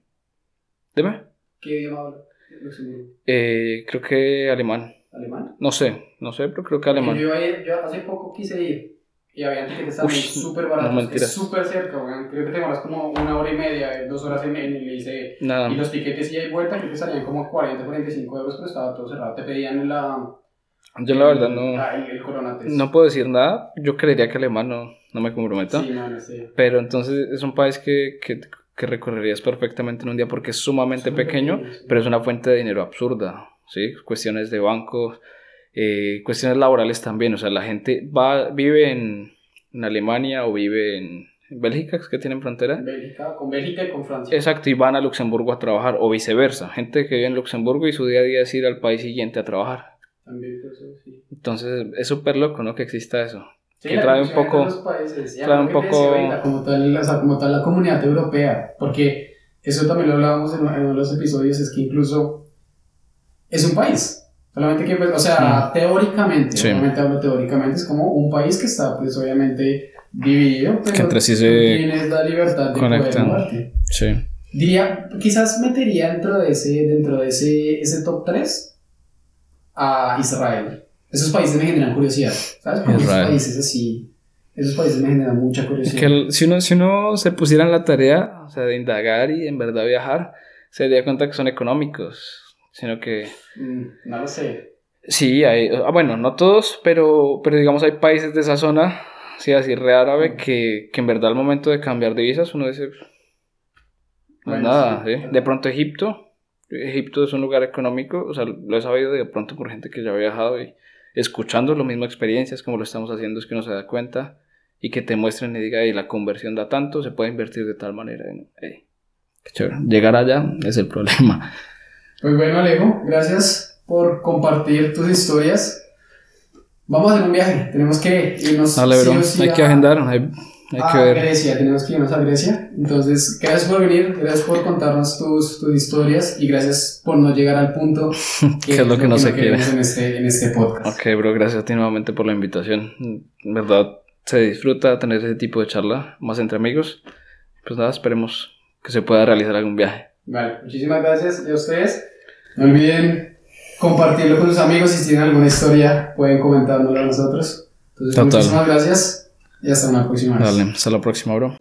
Dime. ¿Qué idioma habla Luxemburgo? Eh, creo que alemán. ¿Alemán? No sé, no sé, pero creo que alemán. Yo, yo hace poco quise ir y había que estaban súper baratos, no, súper cerca, Creo que te demoras como una hora y media, dos horas en, en el ICE. Nada. Y los tiquetes y hay vuelta creo que salían como 40, 45 euros, pero estaba todo cerrado. Te pedían la... Yo la verdad no... el, el no puedo decir nada. Yo creería que alemán no, no me comprometo. Sí, no sé. Pero entonces es un país que, que, que recorrerías perfectamente en un día porque es sumamente pequeño, pero es una fuente de dinero absurda. ¿sí? Cuestiones de bancos eh, cuestiones laborales también, o sea, la gente va, vive en, en Alemania o vive en, Bélgica, que tienen frontera. Bélgica, con Bélgica y con Francia. Exacto, y van a Luxemburgo a trabajar, o viceversa, gente que vive en Luxemburgo y su día a día es ir al país siguiente a trabajar. También, sí. Entonces, es súper loco, ¿no? Que exista eso. que trae un poco... trae un poco... como, tal, o sea, como tal la comunidad europea, porque eso también lo hablábamos en, en uno de los episodios, es que incluso es un país Solamente que, pues, o sea, teóricamente, obviamente hablo teóricamente, es como un país que está, pues, obviamente dividido, pero que entre sí se tienes la libertad de conectan. poder Sí. Diría, quizás metería dentro de ese, dentro de ese, ese top 3 a Israel. Esos países me generan curiosidad, ¿sabes? Como esos países así, esos países me generan mucha curiosidad. que si, uno, si uno se pusiera en la tarea, o sea, de indagar y en verdad viajar, se daría cuenta que son económicos sino que... Mm, no lo sé. Sí, hay, ah, bueno, no todos, pero, pero digamos hay países de esa zona, sí, así re árabe, mm. que, que en verdad al momento de cambiar divisas uno dice, no nada, de pronto Egipto, Egipto es un lugar económico, o sea, lo he sabido de pronto por gente que ya ha viajado y escuchando las mismas experiencias como lo estamos haciendo es que uno se da cuenta y que te muestren y diga, y la conversión da tanto, se puede invertir de tal manera. qué chévere. Llegar allá es el problema. Pues bueno, Alejo, gracias por compartir tus historias. Vamos a hacer un viaje, tenemos que irnos. Dale, bro. hay que agendar, hay, que ver. Grecia, tenemos que irnos a Grecia. Entonces, gracias por venir, gracias por contarnos tus, tus historias y gracias por no llegar al punto [laughs] que, es lo que, no se quiere en este, en este podcast. Ok, bro, gracias a ti nuevamente por la invitación. En verdad, se disfruta tener ese tipo de charla más entre amigos. Pues nada, esperemos que se pueda realizar algún viaje. Vale, muchísimas gracias a ustedes. No olviden compartirlo con sus amigos si tienen alguna historia pueden comentárnoslo a nosotros. Entonces, muchísimas gracias y hasta una próxima Dale, hasta la próxima, bro.